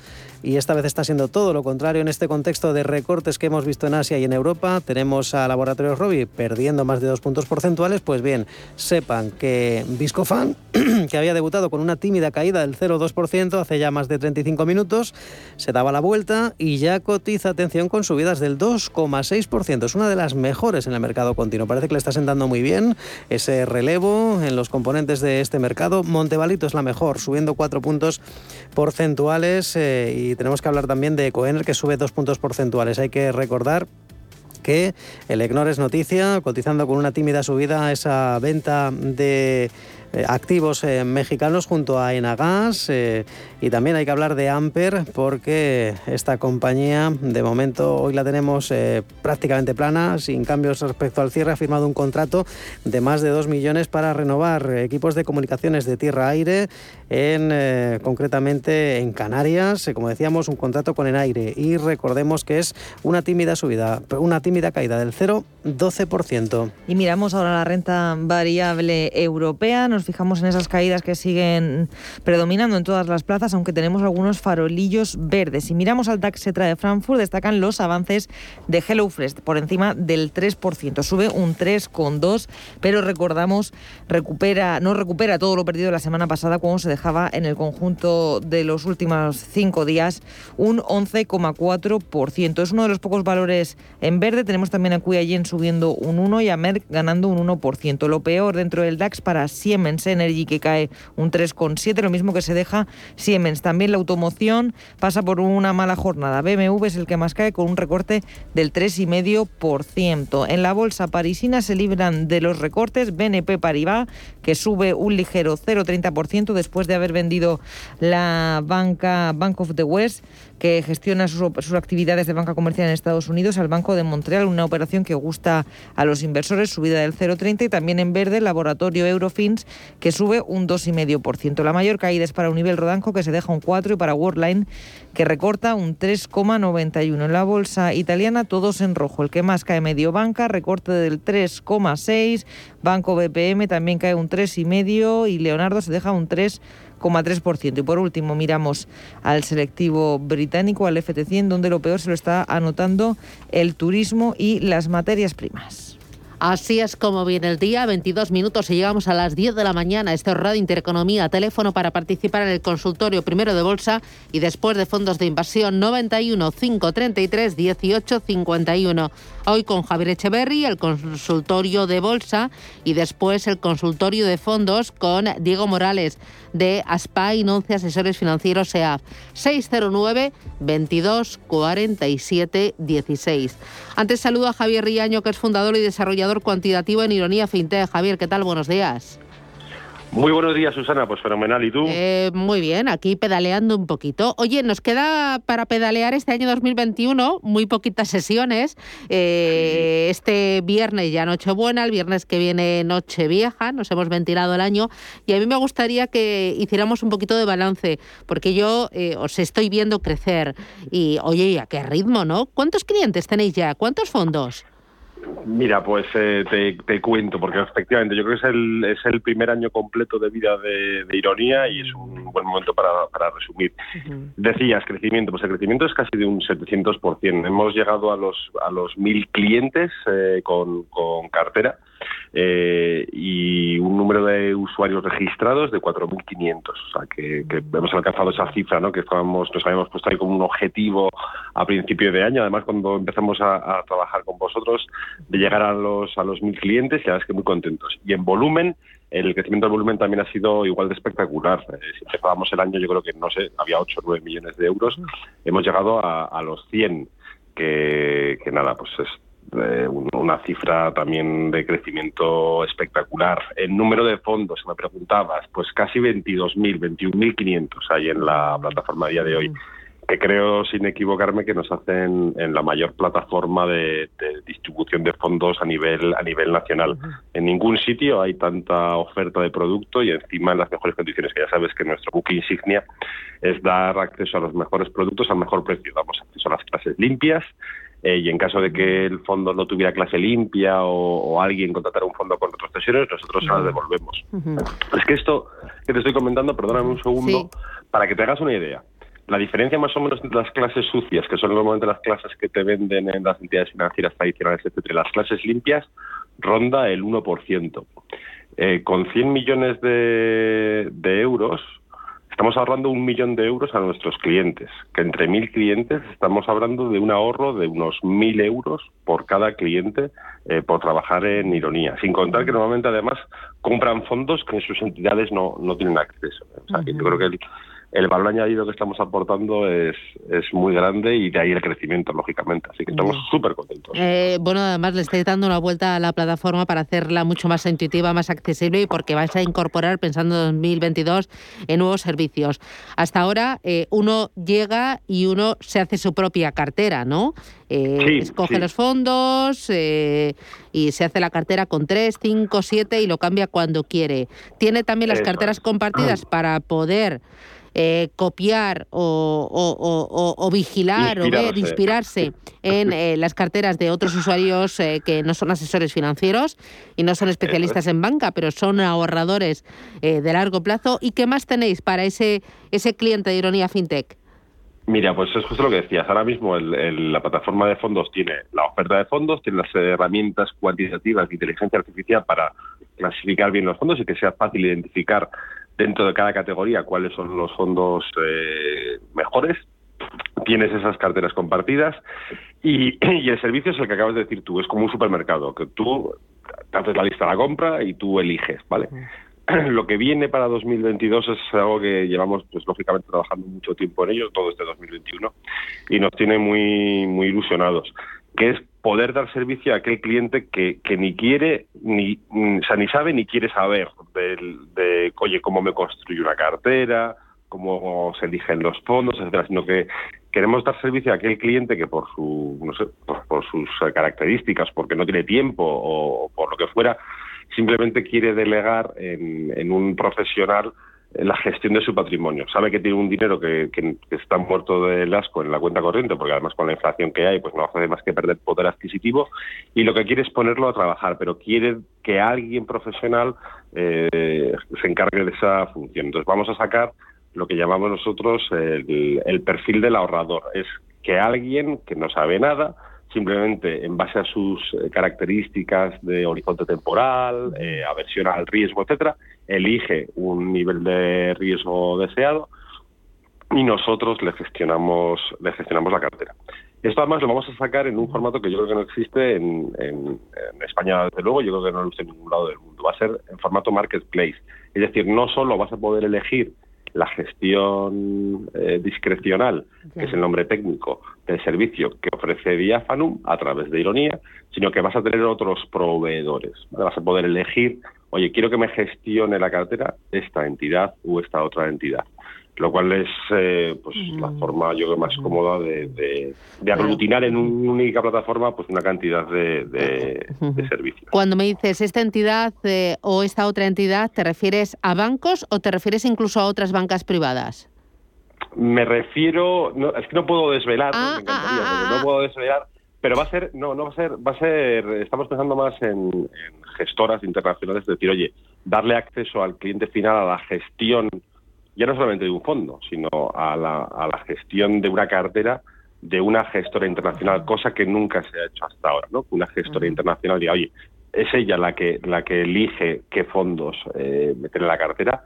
y esta vez está siendo todo lo contrario en este contexto de recortes que hemos visto en Asia y en Europa. Tenemos a Laboratorios Robi perdiendo más de dos puntos porcentuales. Pues bien, sepan que Viscofan, que había debutado con una tímida caída del 0,2% hace ya más de 35 minutos, se daba la vuelta y ya cotiza, atención, con subidas del 2,6%. Es una de las mejores en el mercado continuo. Parece que le está sentando muy bien ese relevo en los componentes de este mercado. Montevalito es la mejor, subiendo 4 puntos porcentuales eh, y y tenemos que hablar también de Ecoener, que sube dos puntos porcentuales. Hay que recordar que el EGNOR es noticia, cotizando con una tímida subida esa venta de eh, activos eh, mexicanos junto a Enagas eh, y también hay que hablar de Amper porque esta compañía de momento hoy la tenemos prácticamente plana, sin cambios respecto al cierre, ha firmado un contrato de más de 2 millones para renovar equipos de comunicaciones de tierra-aire en concretamente en Canarias, como decíamos, un contrato con el aire y recordemos que es una tímida subida, una tímida caída del 0,12%. Y miramos ahora la renta variable europea, fijamos en esas caídas que siguen predominando en todas las plazas, aunque tenemos algunos farolillos verdes. Si miramos al DAX Setra de Frankfurt, destacan los avances de HelloFresh por encima del 3%. Sube un 3,2%, pero recordamos, recupera, no recupera todo lo perdido la semana pasada cuando se dejaba en el conjunto de los últimos cinco días un 11,4%. Es uno de los pocos valores en verde. Tenemos también a Yen subiendo un 1 y a Merck ganando un 1%. Lo peor dentro del DAX para Siemens Energy que cae un 3,7, lo mismo que se deja Siemens. También la automoción pasa por una mala jornada. BMW es el que más cae con un recorte del 3,5%. En la bolsa parisina se libran de los recortes BNP Paribas, que sube un ligero 0,30% después de haber vendido la banca Bank of the West que gestiona sus, actividades de banca comercial en Estados Unidos al Banco de Montreal, una operación que gusta a los inversores, subida del 0,30 y también en verde el laboratorio Eurofins que sube un 2,5%. La mayor caída es para Univel Rodanco que se deja un 4 y para Worldline que recorta un 3,91. En la bolsa italiana todos en rojo. El que más cae medio banca, recorte del 3,6. Banco BPM también cae un 3,5 y Leonardo se deja un 3 y por último miramos al selectivo británico, al FT100, donde lo peor se lo está anotando el turismo y las materias primas. Así es como viene el día, 22 minutos y llegamos a las 10 de la mañana. Este es Radio Intereconomía, teléfono para participar en el consultorio primero de bolsa y después de fondos de inversión 91 533 18 51. Hoy con Javier Echeverry, el consultorio de bolsa y después el consultorio de fondos con Diego Morales de ASPA 11 Asesores Financieros EAF 609 22 47 16. Antes saludo a Javier Riaño, que es fundador y desarrollador cuantitativo en Ironía FinTech. Javier, ¿qué tal? Buenos días. Muy buenos días, Susana. Pues fenomenal. ¿Y tú? Eh, muy bien, aquí pedaleando un poquito. Oye, nos queda para pedalear este año 2021 muy poquitas sesiones. Eh, este viernes ya Nochebuena, el viernes que viene Nochevieja, nos hemos ventilado el año. Y a mí me gustaría que hiciéramos un poquito de balance, porque yo eh, os estoy viendo crecer. Y oye, ¿a qué ritmo, no? ¿Cuántos clientes tenéis ya? ¿Cuántos fondos? Mira, pues eh, te, cuento, porque efectivamente yo creo que es el, es el primer año completo de vida de, Ironía y es un buen momento para, resumir. Decías, crecimiento, pues el crecimiento es casi de un 700%. Hemos llegado a los, a los mil clientes eh, con, con cartera eh, y un número de usuarios registrados de 4.500. O sea, que, hemos alcanzado esa cifra, ¿no? Que estábamos, nos habíamos puesto ahí como un objetivo a principio de año. Además, cuando empezamos a, trabajar con vosotros, de llegar a los a los 1.000 clientes, y la verdad es que muy contentos. Y en volumen, el crecimiento del volumen también ha sido igual de espectacular. Eh, si empezábamos el año, yo creo que, no sé, había 8 o 9 millones de euros. Hemos llegado a, a los 100, que, que nada, pues es una cifra también de crecimiento espectacular. El número de fondos, me preguntabas, pues casi 22.000, 21.500 hay en la plataforma a día de hoy, que creo, sin equivocarme, que nos hacen en la mayor plataforma de, distribución de fondos a nivel, a nivel nacional. En ningún sitio hay tanta oferta de producto y encima en las mejores condiciones, que ya sabes que nuestro buque insignia es dar acceso a los mejores productos al mejor precio. Damos acceso a las clases limpias, eh, y en caso de que el fondo no tuviera clase limpia o, alguien contratara un fondo con retrocesiones, nosotros se las devolvemos. Es que esto que te estoy comentando, perdóname un segundo, para que te hagas una idea. La diferencia más o menos entre las clases sucias, que son normalmente las clases que te venden en las entidades financieras tradicionales, etcétera, las clases limpias, ronda el 1%. Eh, con 100 millones de, de euros, Estamos ahorrando un millón de euros a nuestros clientes, que entre mil clientes estamos hablando de un ahorro de unos mil euros por cada cliente eh, por trabajar en ironía, sin contar que normalmente además compran fondos que en sus entidades no, no tienen acceso. O sea, que yo creo que el, el valor añadido que estamos aportando es, es muy grande y de ahí el crecimiento, lógicamente. Así que estamos súper contentos. Eh, bueno, además le estáis dando una vuelta a la plataforma para hacerla mucho más intuitiva, más accesible y porque vais a incorporar, pensando en 2022, en nuevos servicios. Hasta ahora eh, uno llega y uno se hace su propia cartera, ¿no? Eh, escoge los fondos y se hace la cartera con 3, 5, 7 y lo cambia cuando quiere. Tiene también las carteras compartidas para poder eh, copiar o, vigilar o ver, inspirarse en eh, las carteras de otros usuarios eh, que no son asesores financieros y no son especialistas en banca, pero son ahorradores de largo plazo. ¿Y qué más tenéis para ese, ese cliente de Ironía FinTech? Mira, pues es justo lo que decías. Ahora mismo la plataforma de fondos tiene la oferta de fondos, tiene las herramientas cuantitativas de inteligencia artificial para clasificar bien los fondos y que sea fácil identificar dentro de cada categoría cuáles son los fondos eh, mejores. Tienes esas carteras compartidas y, el servicio es el que acabas de decir tú, es como un supermercado, que tú haces la lista de la compra y tú eliges, ¿vale? Lo que viene para 2022 es algo que llevamos, pues lógicamente, trabajando mucho tiempo en ello, todo este 2021, y nos tiene muy, muy ilusionados, que es poder dar servicio a aquel cliente que, que ni quiere, ni, o sea, ni sabe ni quiere saber de, oye, cómo me construyo una cartera, cómo se eligen los fondos, etcétera, sino que queremos dar servicio a aquel cliente que por su, no sé, por, sus características, porque no tiene tiempo o por lo que fuera, simplemente quiere delegar en, en un profesional la gestión de su patrimonio. Sabe que tiene un dinero que, está muerto del asco en la cuenta corriente, porque además con la inflación que hay, pues no hace más que perder poder adquisitivo, y lo que quiere es ponerlo a trabajar, pero quiere que alguien profesional eh, se encargue de esa función. Entonces vamos a sacar lo que llamamos nosotros el, el perfil del ahorrador. Es que alguien que no sabe nada, simplemente en base a sus eh, características de horizonte temporal, eh, aversión al riesgo, etcétera, elige un nivel de riesgo deseado y nosotros le gestionamos le gestionamos la cartera. Esto además lo vamos a sacar en un formato que yo creo que no existe en, en, España, desde luego, yo creo que no lo existe en ningún lado del mundo. Va a ser en formato marketplace. Es decir, no solo vas a poder elegir la gestión eh, discrecional, que es el nombre técnico del servicio que ofrece Diafanum a través de Ironía, sino que vas a tener otros proveedores. Vas a poder elegir oye, quiero que me gestione la cartera esta entidad u esta otra entidad lo cual es eh, pues la forma yo creo más cómoda de, de, aglutinar en una única plataforma pues una cantidad de, de servicios. Cuando me dices esta entidad eh, o esta otra entidad, ¿te refieres a bancos o te refieres incluso a otras bancas privadas? Me refiero, no, es que no puedo desvelar, ah, me encantaría, ah, ah, no puedo desvelar, pero va a ser, no, no va a ser, va a ser, estamos pensando más en, en gestoras internacionales, es decir, oye, darle acceso al cliente final a la gestión ya no solamente de un fondo, sino a la, a la gestión de una cartera de una gestora internacional, cosa que nunca se ha hecho hasta ahora, ¿no? Una gestora internacional diga, oye, es ella la que la que elige qué fondos eh, meter en la cartera,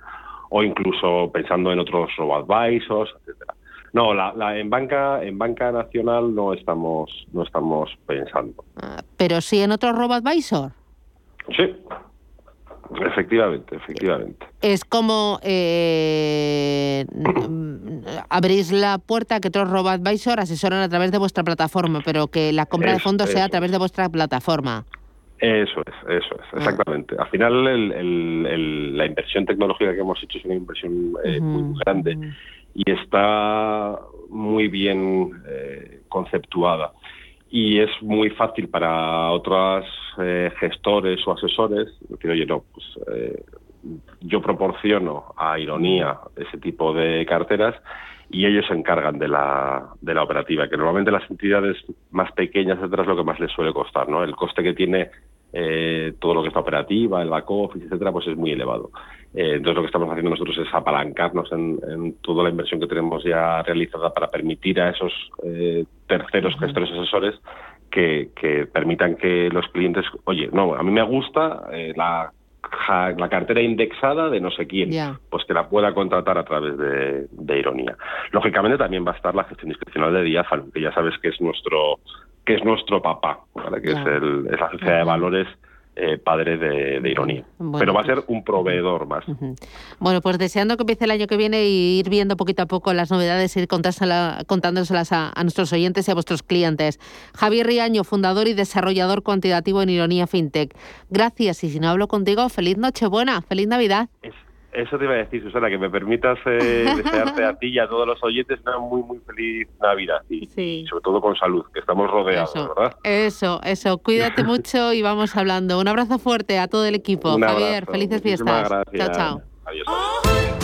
o incluso pensando en otros robo-advisors, etcétera. No, la, en banca en banca nacional no estamos no estamos pensando. Ah, pero sí en otros robo-advisor. Sí. Efectivamente, efectivamente. Es como eh, abrís la puerta que otros robo-advisor asesoran a través de vuestra plataforma, pero que la compra de fondos sea a través de vuestra plataforma. Eso es, eso es, exactamente. Al final la inversión tecnológica que hemos hecho es una inversión eh, muy grande y está muy bien eh, conceptuada y es muy fácil para otros eh, gestores o asesores decir, oye, no, pues eh, yo proporciono a Ironía ese tipo de carteras y ellos se encargan de la, de la operativa, que normalmente las entidades más pequeñas, etcétera, es lo que más les suele costar, ¿no? El coste que tiene eh, todo lo que está operativa, el back office, etcétera, pues es muy elevado. Eh, entonces lo que estamos haciendo nosotros es apalancarnos en, toda la inversión que tenemos ya realizada para permitir a esos eh, terceros gestores asesores que, permitan que los clientes, oye, no, a mí me gusta eh, la, la cartera indexada de no sé quién, pues que la pueda contratar a través de, Ironía. Lógicamente también va a estar la gestión discrecional de Diáfano, que ya sabes que es nuestro que es nuestro papá, que es, el, es la sociedad de valores eh, padre de, ironía. Pero va a ser pues, un proveedor más. Bueno, pues deseando que empiece el año que viene y ir viendo poquito a poco las novedades y ir contándoselas a, a, nuestros oyentes y a vuestros clientes. Javier Riaño, fundador y desarrollador cuantitativo en Ironía FinTech. Gracias y si no hablo contigo, feliz Nochebuena, feliz Navidad. Eso te iba a decir, Susana, que me permitas eh, desearte a ti y a todos los oyentes una muy, muy feliz Navidad y, sobre todo con salud, que estamos rodeados, ¿verdad? Eso, eso. Cuídate mucho y vamos hablando. Un abrazo fuerte a todo el equipo. Javier, felices fiestas. Chao, chao. Adiós.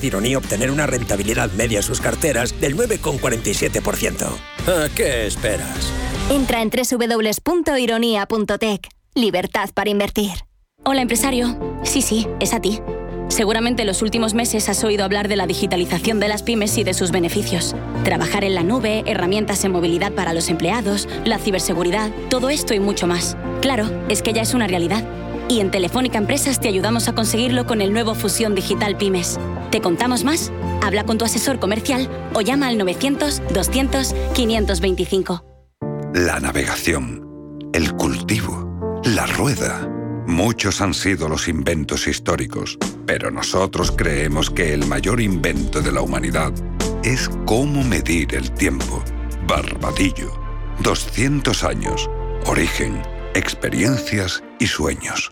de Ironía obtener una rentabilidad media en sus carteras del 9,47%. ¿A qué esperas? Entra en www.ironía.tech. Libertad para invertir. Hola, empresario. Sí, sí, es a ti. Seguramente en los últimos meses has oído hablar de la digitalización de las pymes y de sus beneficios. Trabajar en la nube, herramientas en movilidad para los empleados, la ciberseguridad, todo esto y mucho más. Claro, es que ya es una realidad. Y en Telefónica Empresas te ayudamos a conseguirlo con el nuevo Fusión Digital Pymes. ¿Te contamos más? Habla con tu asesor comercial o llama al 900-200-525. La navegación, el cultivo, la rueda. Muchos han sido los inventos históricos, pero nosotros creemos que el mayor invento de la humanidad es cómo medir el tiempo. Barbadillo. 200 años. Origen experiencias y sueños.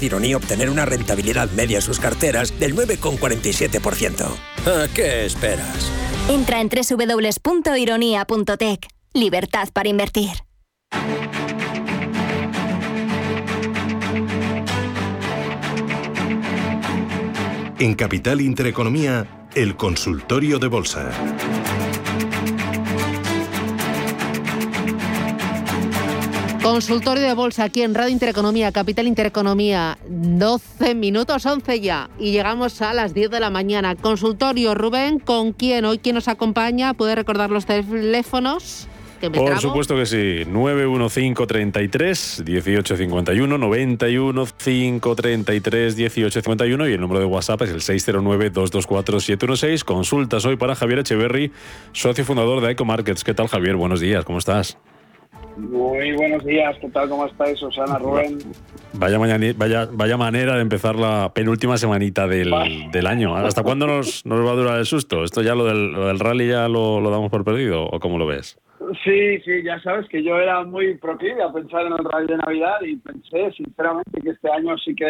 de ironía obtener una rentabilidad media en sus carteras del 9,47%. ¿A qué esperas? Entra en www.ironía.tech. Libertad para invertir. En Capital Intereconomía, el consultorio de bolsa. Consultorio de bolsa aquí en Radio Intereconomía, Capital Intereconomía, 12 minutos 11 ya y llegamos a las 10 de la mañana. Consultorio Rubén, ¿con quién hoy quién nos acompaña? ¿Puede recordar los teléfonos? Por supuesto que sí. 91533 1851, 91533 1851 y el número de WhatsApp es el 609 224 716. Consultas hoy para Javier Echeverry, socio fundador de Eco Markets. ¿Qué tal, Javier? Buenos días, ¿cómo estás? Muy buenos días, ¿qué tal? ¿Cómo estáis, Susana, Rubén? Vaya, vaya, vaya manera de empezar la penúltima semanita del, del año. ¿Hasta cuándo nos, nos, va a durar el susto? ¿Esto ya lo del, lo del rally ya lo, lo damos por perdido o cómo lo ves? Sí, sí, ya sabes que yo era muy proclive a pensar en el rally de Navidad y pensé sinceramente que este año sí que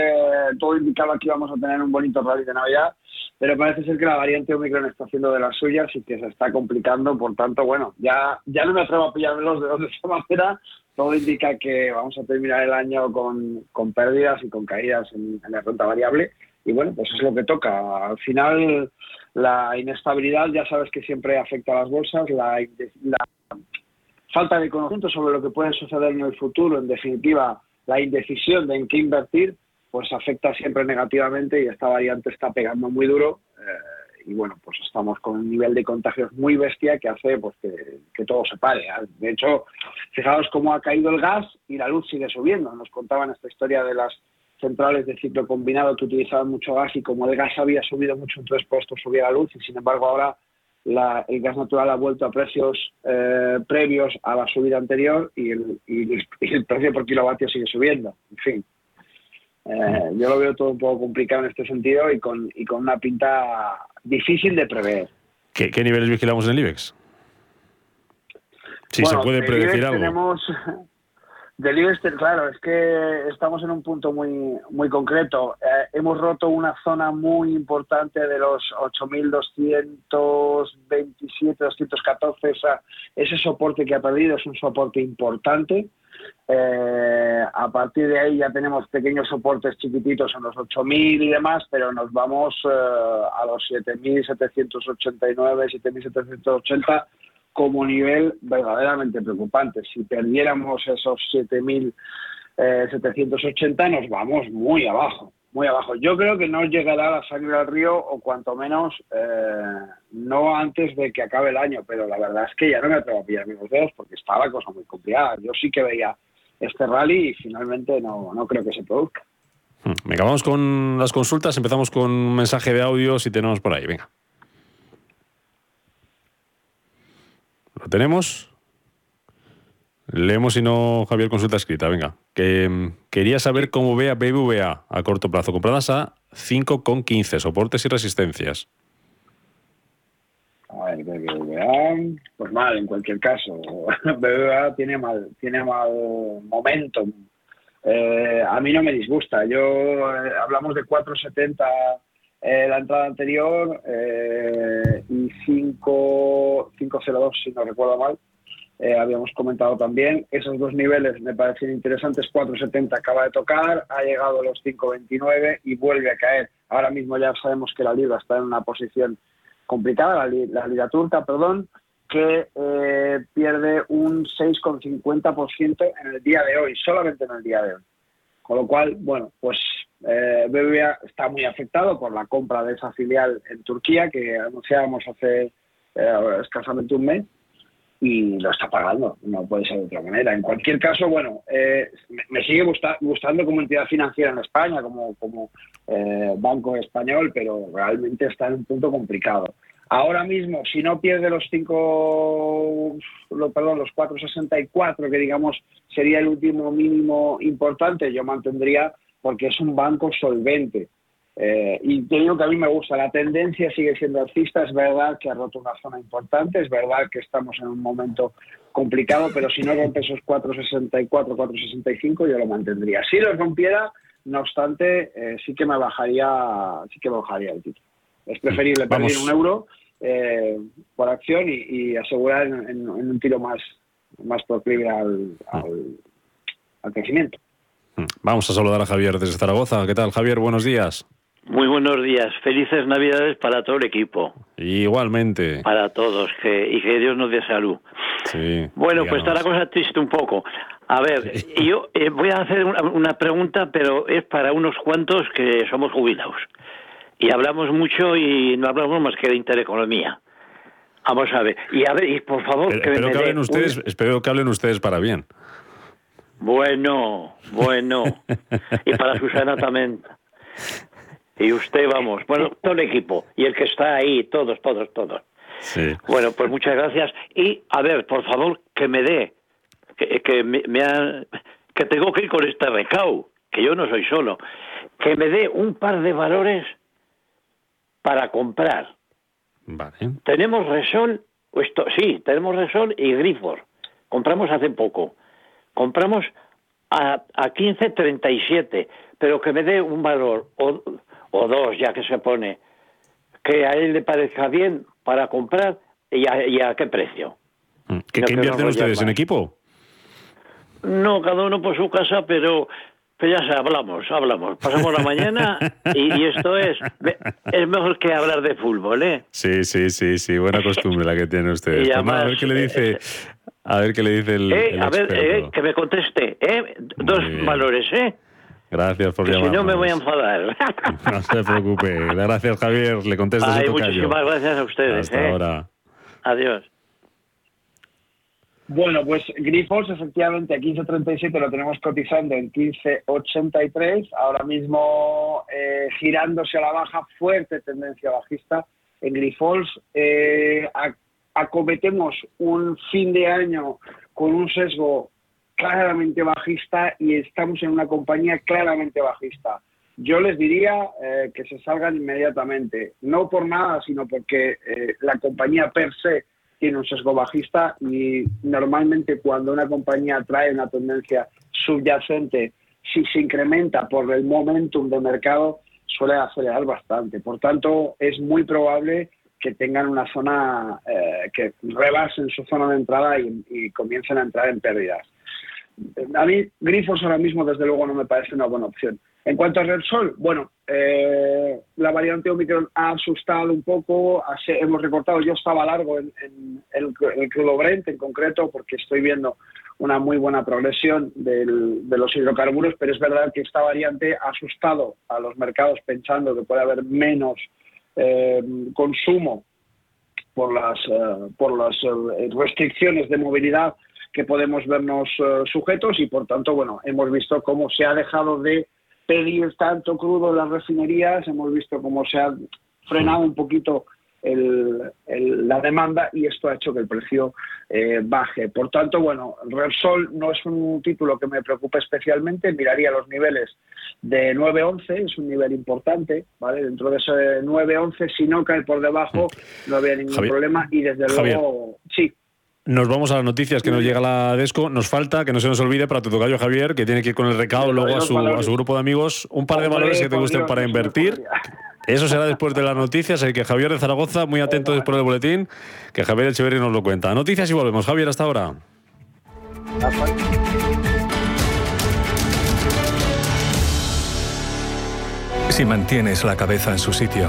todo indicaba que íbamos a tener un bonito rally de Navidad, pero parece ser que la variante Omicron está haciendo de las suyas y que se está complicando, por tanto, bueno, ya, ya no me atrevo a pillarme los dedos de esa manera, todo indica que vamos a terminar el año con, con pérdidas y con caídas en, en la renta variable. Y bueno, pues es lo que toca. Al final la inestabilidad ya sabes que siempre afecta a las bolsas, la, falta de conocimiento sobre lo que puede suceder en el futuro, en definitiva, la indecisión de en qué invertir, pues afecta siempre negativamente y esta variante está pegando muy duro. Eh, y bueno, pues estamos con un nivel de contagios muy bestia que hace pues que, todo se pare. De hecho, fijaos cómo ha caído el gas y la luz sigue subiendo. Nos contaban esta historia de las centrales de ciclo combinado que utilizaban mucho gas y como el gas había subido mucho, entonces pues esto subía la luz y sin embargo ahora el gas natural ha vuelto a precios eh, previos a la subida anterior y el, el, precio por kilovatio sigue subiendo. En fin, eh, yo lo veo todo un poco complicado en este sentido y con, y con una pinta difícil de prever. ¿Qué, niveles vigilamos en el IBEX? Si se puede predecir algo. Tenemos, del IBEX, claro, es que estamos en un punto muy muy concreto. Eh, hemos roto una zona muy importante de los 8.227, 214. Esa, ese soporte que ha perdido es un soporte importante. Eh, a partir de ahí ya tenemos pequeños soportes chiquititos en los 8.000 y demás, pero nos vamos eh, a los 7.789, 7.780 como nivel verdaderamente preocupante. Si perdiéramos esos 7.780 eh, nos vamos muy abajo, muy abajo. Yo creo que no llegará la sangre al río o cuanto menos eh, no antes de que acabe el año, pero la verdad es que ya no me atrevo a pillar mis dedos porque está la cosa muy complicada. Yo sí que veía este rally y finalmente no, no creo que se produzca. Hmm. Venga, vamos con las consultas. Empezamos con un mensaje de audio si tenemos por ahí. Venga. ¿Lo tenemos? Leemos si no, Javier, consulta escrita. Venga. Que, mm, quería saber cómo ve a BBVA a corto plazo. Compradas a 5,15, soportes y resistencias. A ver, BBVA, pues mal, en cualquier caso. BBVA tiene mal, tiene mal momento. Eh, a mí no me disgusta. Yo eh, hablamos de 4,70 eh, la entrada anterior eh, y 5.02, si no recuerdo mal. Eh, habíamos comentado también. Esos dos niveles me parecen interesantes. 4.70 acaba de tocar, ha llegado a los 5.29 y vuelve a caer. Ahora mismo ya sabemos que la libra está en una posición complicada, la, libra turca, perdón, que pierde un 6,50% en el día de hoy, solamente en el día de hoy. Con lo cual, bueno, pues eh, BBVA está muy afectado por la compra de esa filial en Turquía que anunciábamos hace eh, escasamente un mes y lo está pagando, no puede ser de otra manera. En cualquier caso, bueno, eh, me, sigue gustando como entidad financiera en España, como, como eh, banco español, pero realmente está en un punto complicado. Ahora mismo, si no pierde los cinco, lo, perdón, los 4,64, que digamos sería el último mínimo importante, yo mantendría porque es un banco solvente. Eh, y te digo que a mí me gusta, la tendencia sigue siendo alcista, es verdad que ha roto una zona importante, es verdad que estamos en un momento complicado, pero si no rompe esos 4,64, 4,65 yo lo mantendría. Si lo rompiera, no obstante, eh, sí que me bajaría, sí que bajaría el título. Es preferible perder un euro eh, por acción y, asegurar en, un tiro más, más proclive al, al crecimiento. Vamos a saludar a Javier desde Zaragoza. ¿Qué tal, Javier? Buenos días. Muy buenos días. Felices Navidades para todo el equipo. Igualmente. Para todos. Que, y que Dios nos dé salud. Sí. Bueno, pues está la cosa triste un poco. A ver, yo eh, voy a hacer una, una, pregunta, pero es para unos cuantos que somos jubilados. Y hablamos mucho y no hablamos más que de intereconomía. Vamos a ver. Y a ver, y por favor, que espero, me que hablen ustedes, un- espero que hablen ustedes para bien. Bueno, bueno. y para Susana también. Y usted, vamos. Bueno, todo el equipo. Y el que está ahí, todos, todos, todos. Sí. Bueno, pues muchas gracias. Y, a ver, por favor, que me dé, que, que me, me ha- que tengo que ir con este recao, que yo no soy solo, que me dé un par de valores para comprar. Vale. Tenemos Resol, esto, sí, tenemos Resol y Grifor. Compramos hace poco. Compramos a, a 15.37, pero que me dé un valor o, o dos, ya que se pone, que a él le parezca bien para comprar y a, y a qué precio. ¿Qué, No qué invierten ustedes en equipo? No, cada uno por su casa, pero, pero ya sé, hablamos, hablamos. Pasamos la mañana y, y esto es, es mejor que hablar de fútbol, ¿eh? Sí, sí, sí, sí, buena costumbre la que tienen ustedes. Y Pues nada, a ver además, qué le dice, a ver qué le dice el, Eh, el a ver, eh, que me conteste, ¿eh? Dos valores, ¿eh? Gracias por Que si no me voy a enfadar. No se preocupe. Gracias, Javier. Le contestas a Ay, muchísimas gracias a ustedes, Hasta ¿eh? ahora. Adiós. Bueno, pues Grifols efectivamente a 15.37 lo tenemos cotizando en 15.83, ahora mismo eh, girándose a la baja, fuerte tendencia bajista en Grifols. Eh, ac- acometemos un fin de año con un sesgo claramente bajista y estamos en una compañía claramente bajista. Yo les diría eh, que se salgan inmediatamente, no por nada, sino porque eh, la compañía per se tiene un sesgo bajista y normalmente cuando una compañía trae una tendencia subyacente, si se incrementa por el momentum de mercado, suele acelerar bastante. Por tanto, es muy probable que tengan una zona eh, que rebasen su zona de entrada y, y comiencen a entrar en pérdidas. A mí, Grifos ahora mismo, desde luego, no me parece una buena opción. En cuanto a Repsol, bueno, eh, la variante Omicron ha asustado un poco, hemos recortado, yo estaba largo en, el, crudo Brent en concreto, porque estoy viendo una muy buena progresión de los hidrocarburos, pero es verdad que esta variante ha asustado a los mercados pensando que puede haber menos eh, consumo por las, eh, por las restricciones de movilidad que podemos vernos eh, sujetos y por tanto, bueno, hemos visto cómo se ha dejado de pedir tanto crudo en las refinerías, hemos visto cómo se ha frenado un poquito el- el- la demanda y esto ha hecho que el precio eh, baje. Por tanto, bueno, Repsol no es un título que me preocupe especialmente, miraría los niveles de 9.11, es un nivel importante, ¿vale? Dentro de ese 9.11, si no cae por debajo, no había ningún Javier- problema y desde Javier. luego, sí, Nos vamos a las noticias que nos llega la Desco. Nos falta, que no se nos olvide, para tu tocayo Javier, que tiene que ir con el recado luego a su, a su grupo de amigos, un par de valores que te gusten para invertir. Eso será después de las noticias, así que Javier de Zaragoza, muy atento después del boletín, que Javier Echeverri nos lo cuenta. Noticias y volvemos. Javier, hasta ahora. Si mantienes la cabeza en su sitio,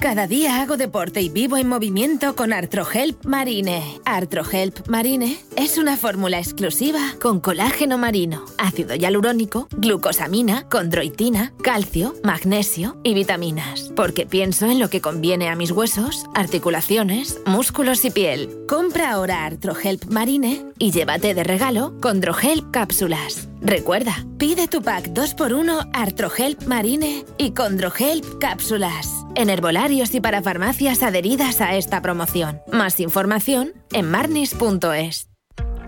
Cada día hago deporte y vivo en movimiento con Artrohelp Marine. Artrohelp Marine es una fórmula exclusiva con colágeno marino, ácido hialurónico, glucosamina, condroitina, calcio, magnesio y vitaminas. Porque pienso en lo que conviene a mis huesos, articulaciones, músculos y piel. Compra ahora Artrohelp Marine y llévate de regalo Condrohelp cápsulas. Recuerda, pide tu pack 2x1 Artrohelp Marine y Condrohelp cápsulas en herbolarios y para farmacias adheridas a esta promoción. Más información en marnis.es.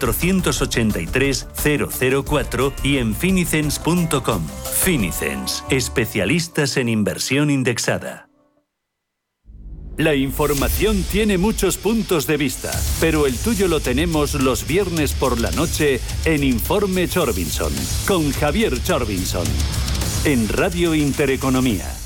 483 004 y en finicens.com. Finicens, especialistas en inversión indexada. La información tiene muchos puntos de vista, pero el tuyo lo tenemos los viernes por la noche en Informe Chorbinson, con Javier Chorbinson, en Radio Intereconomía.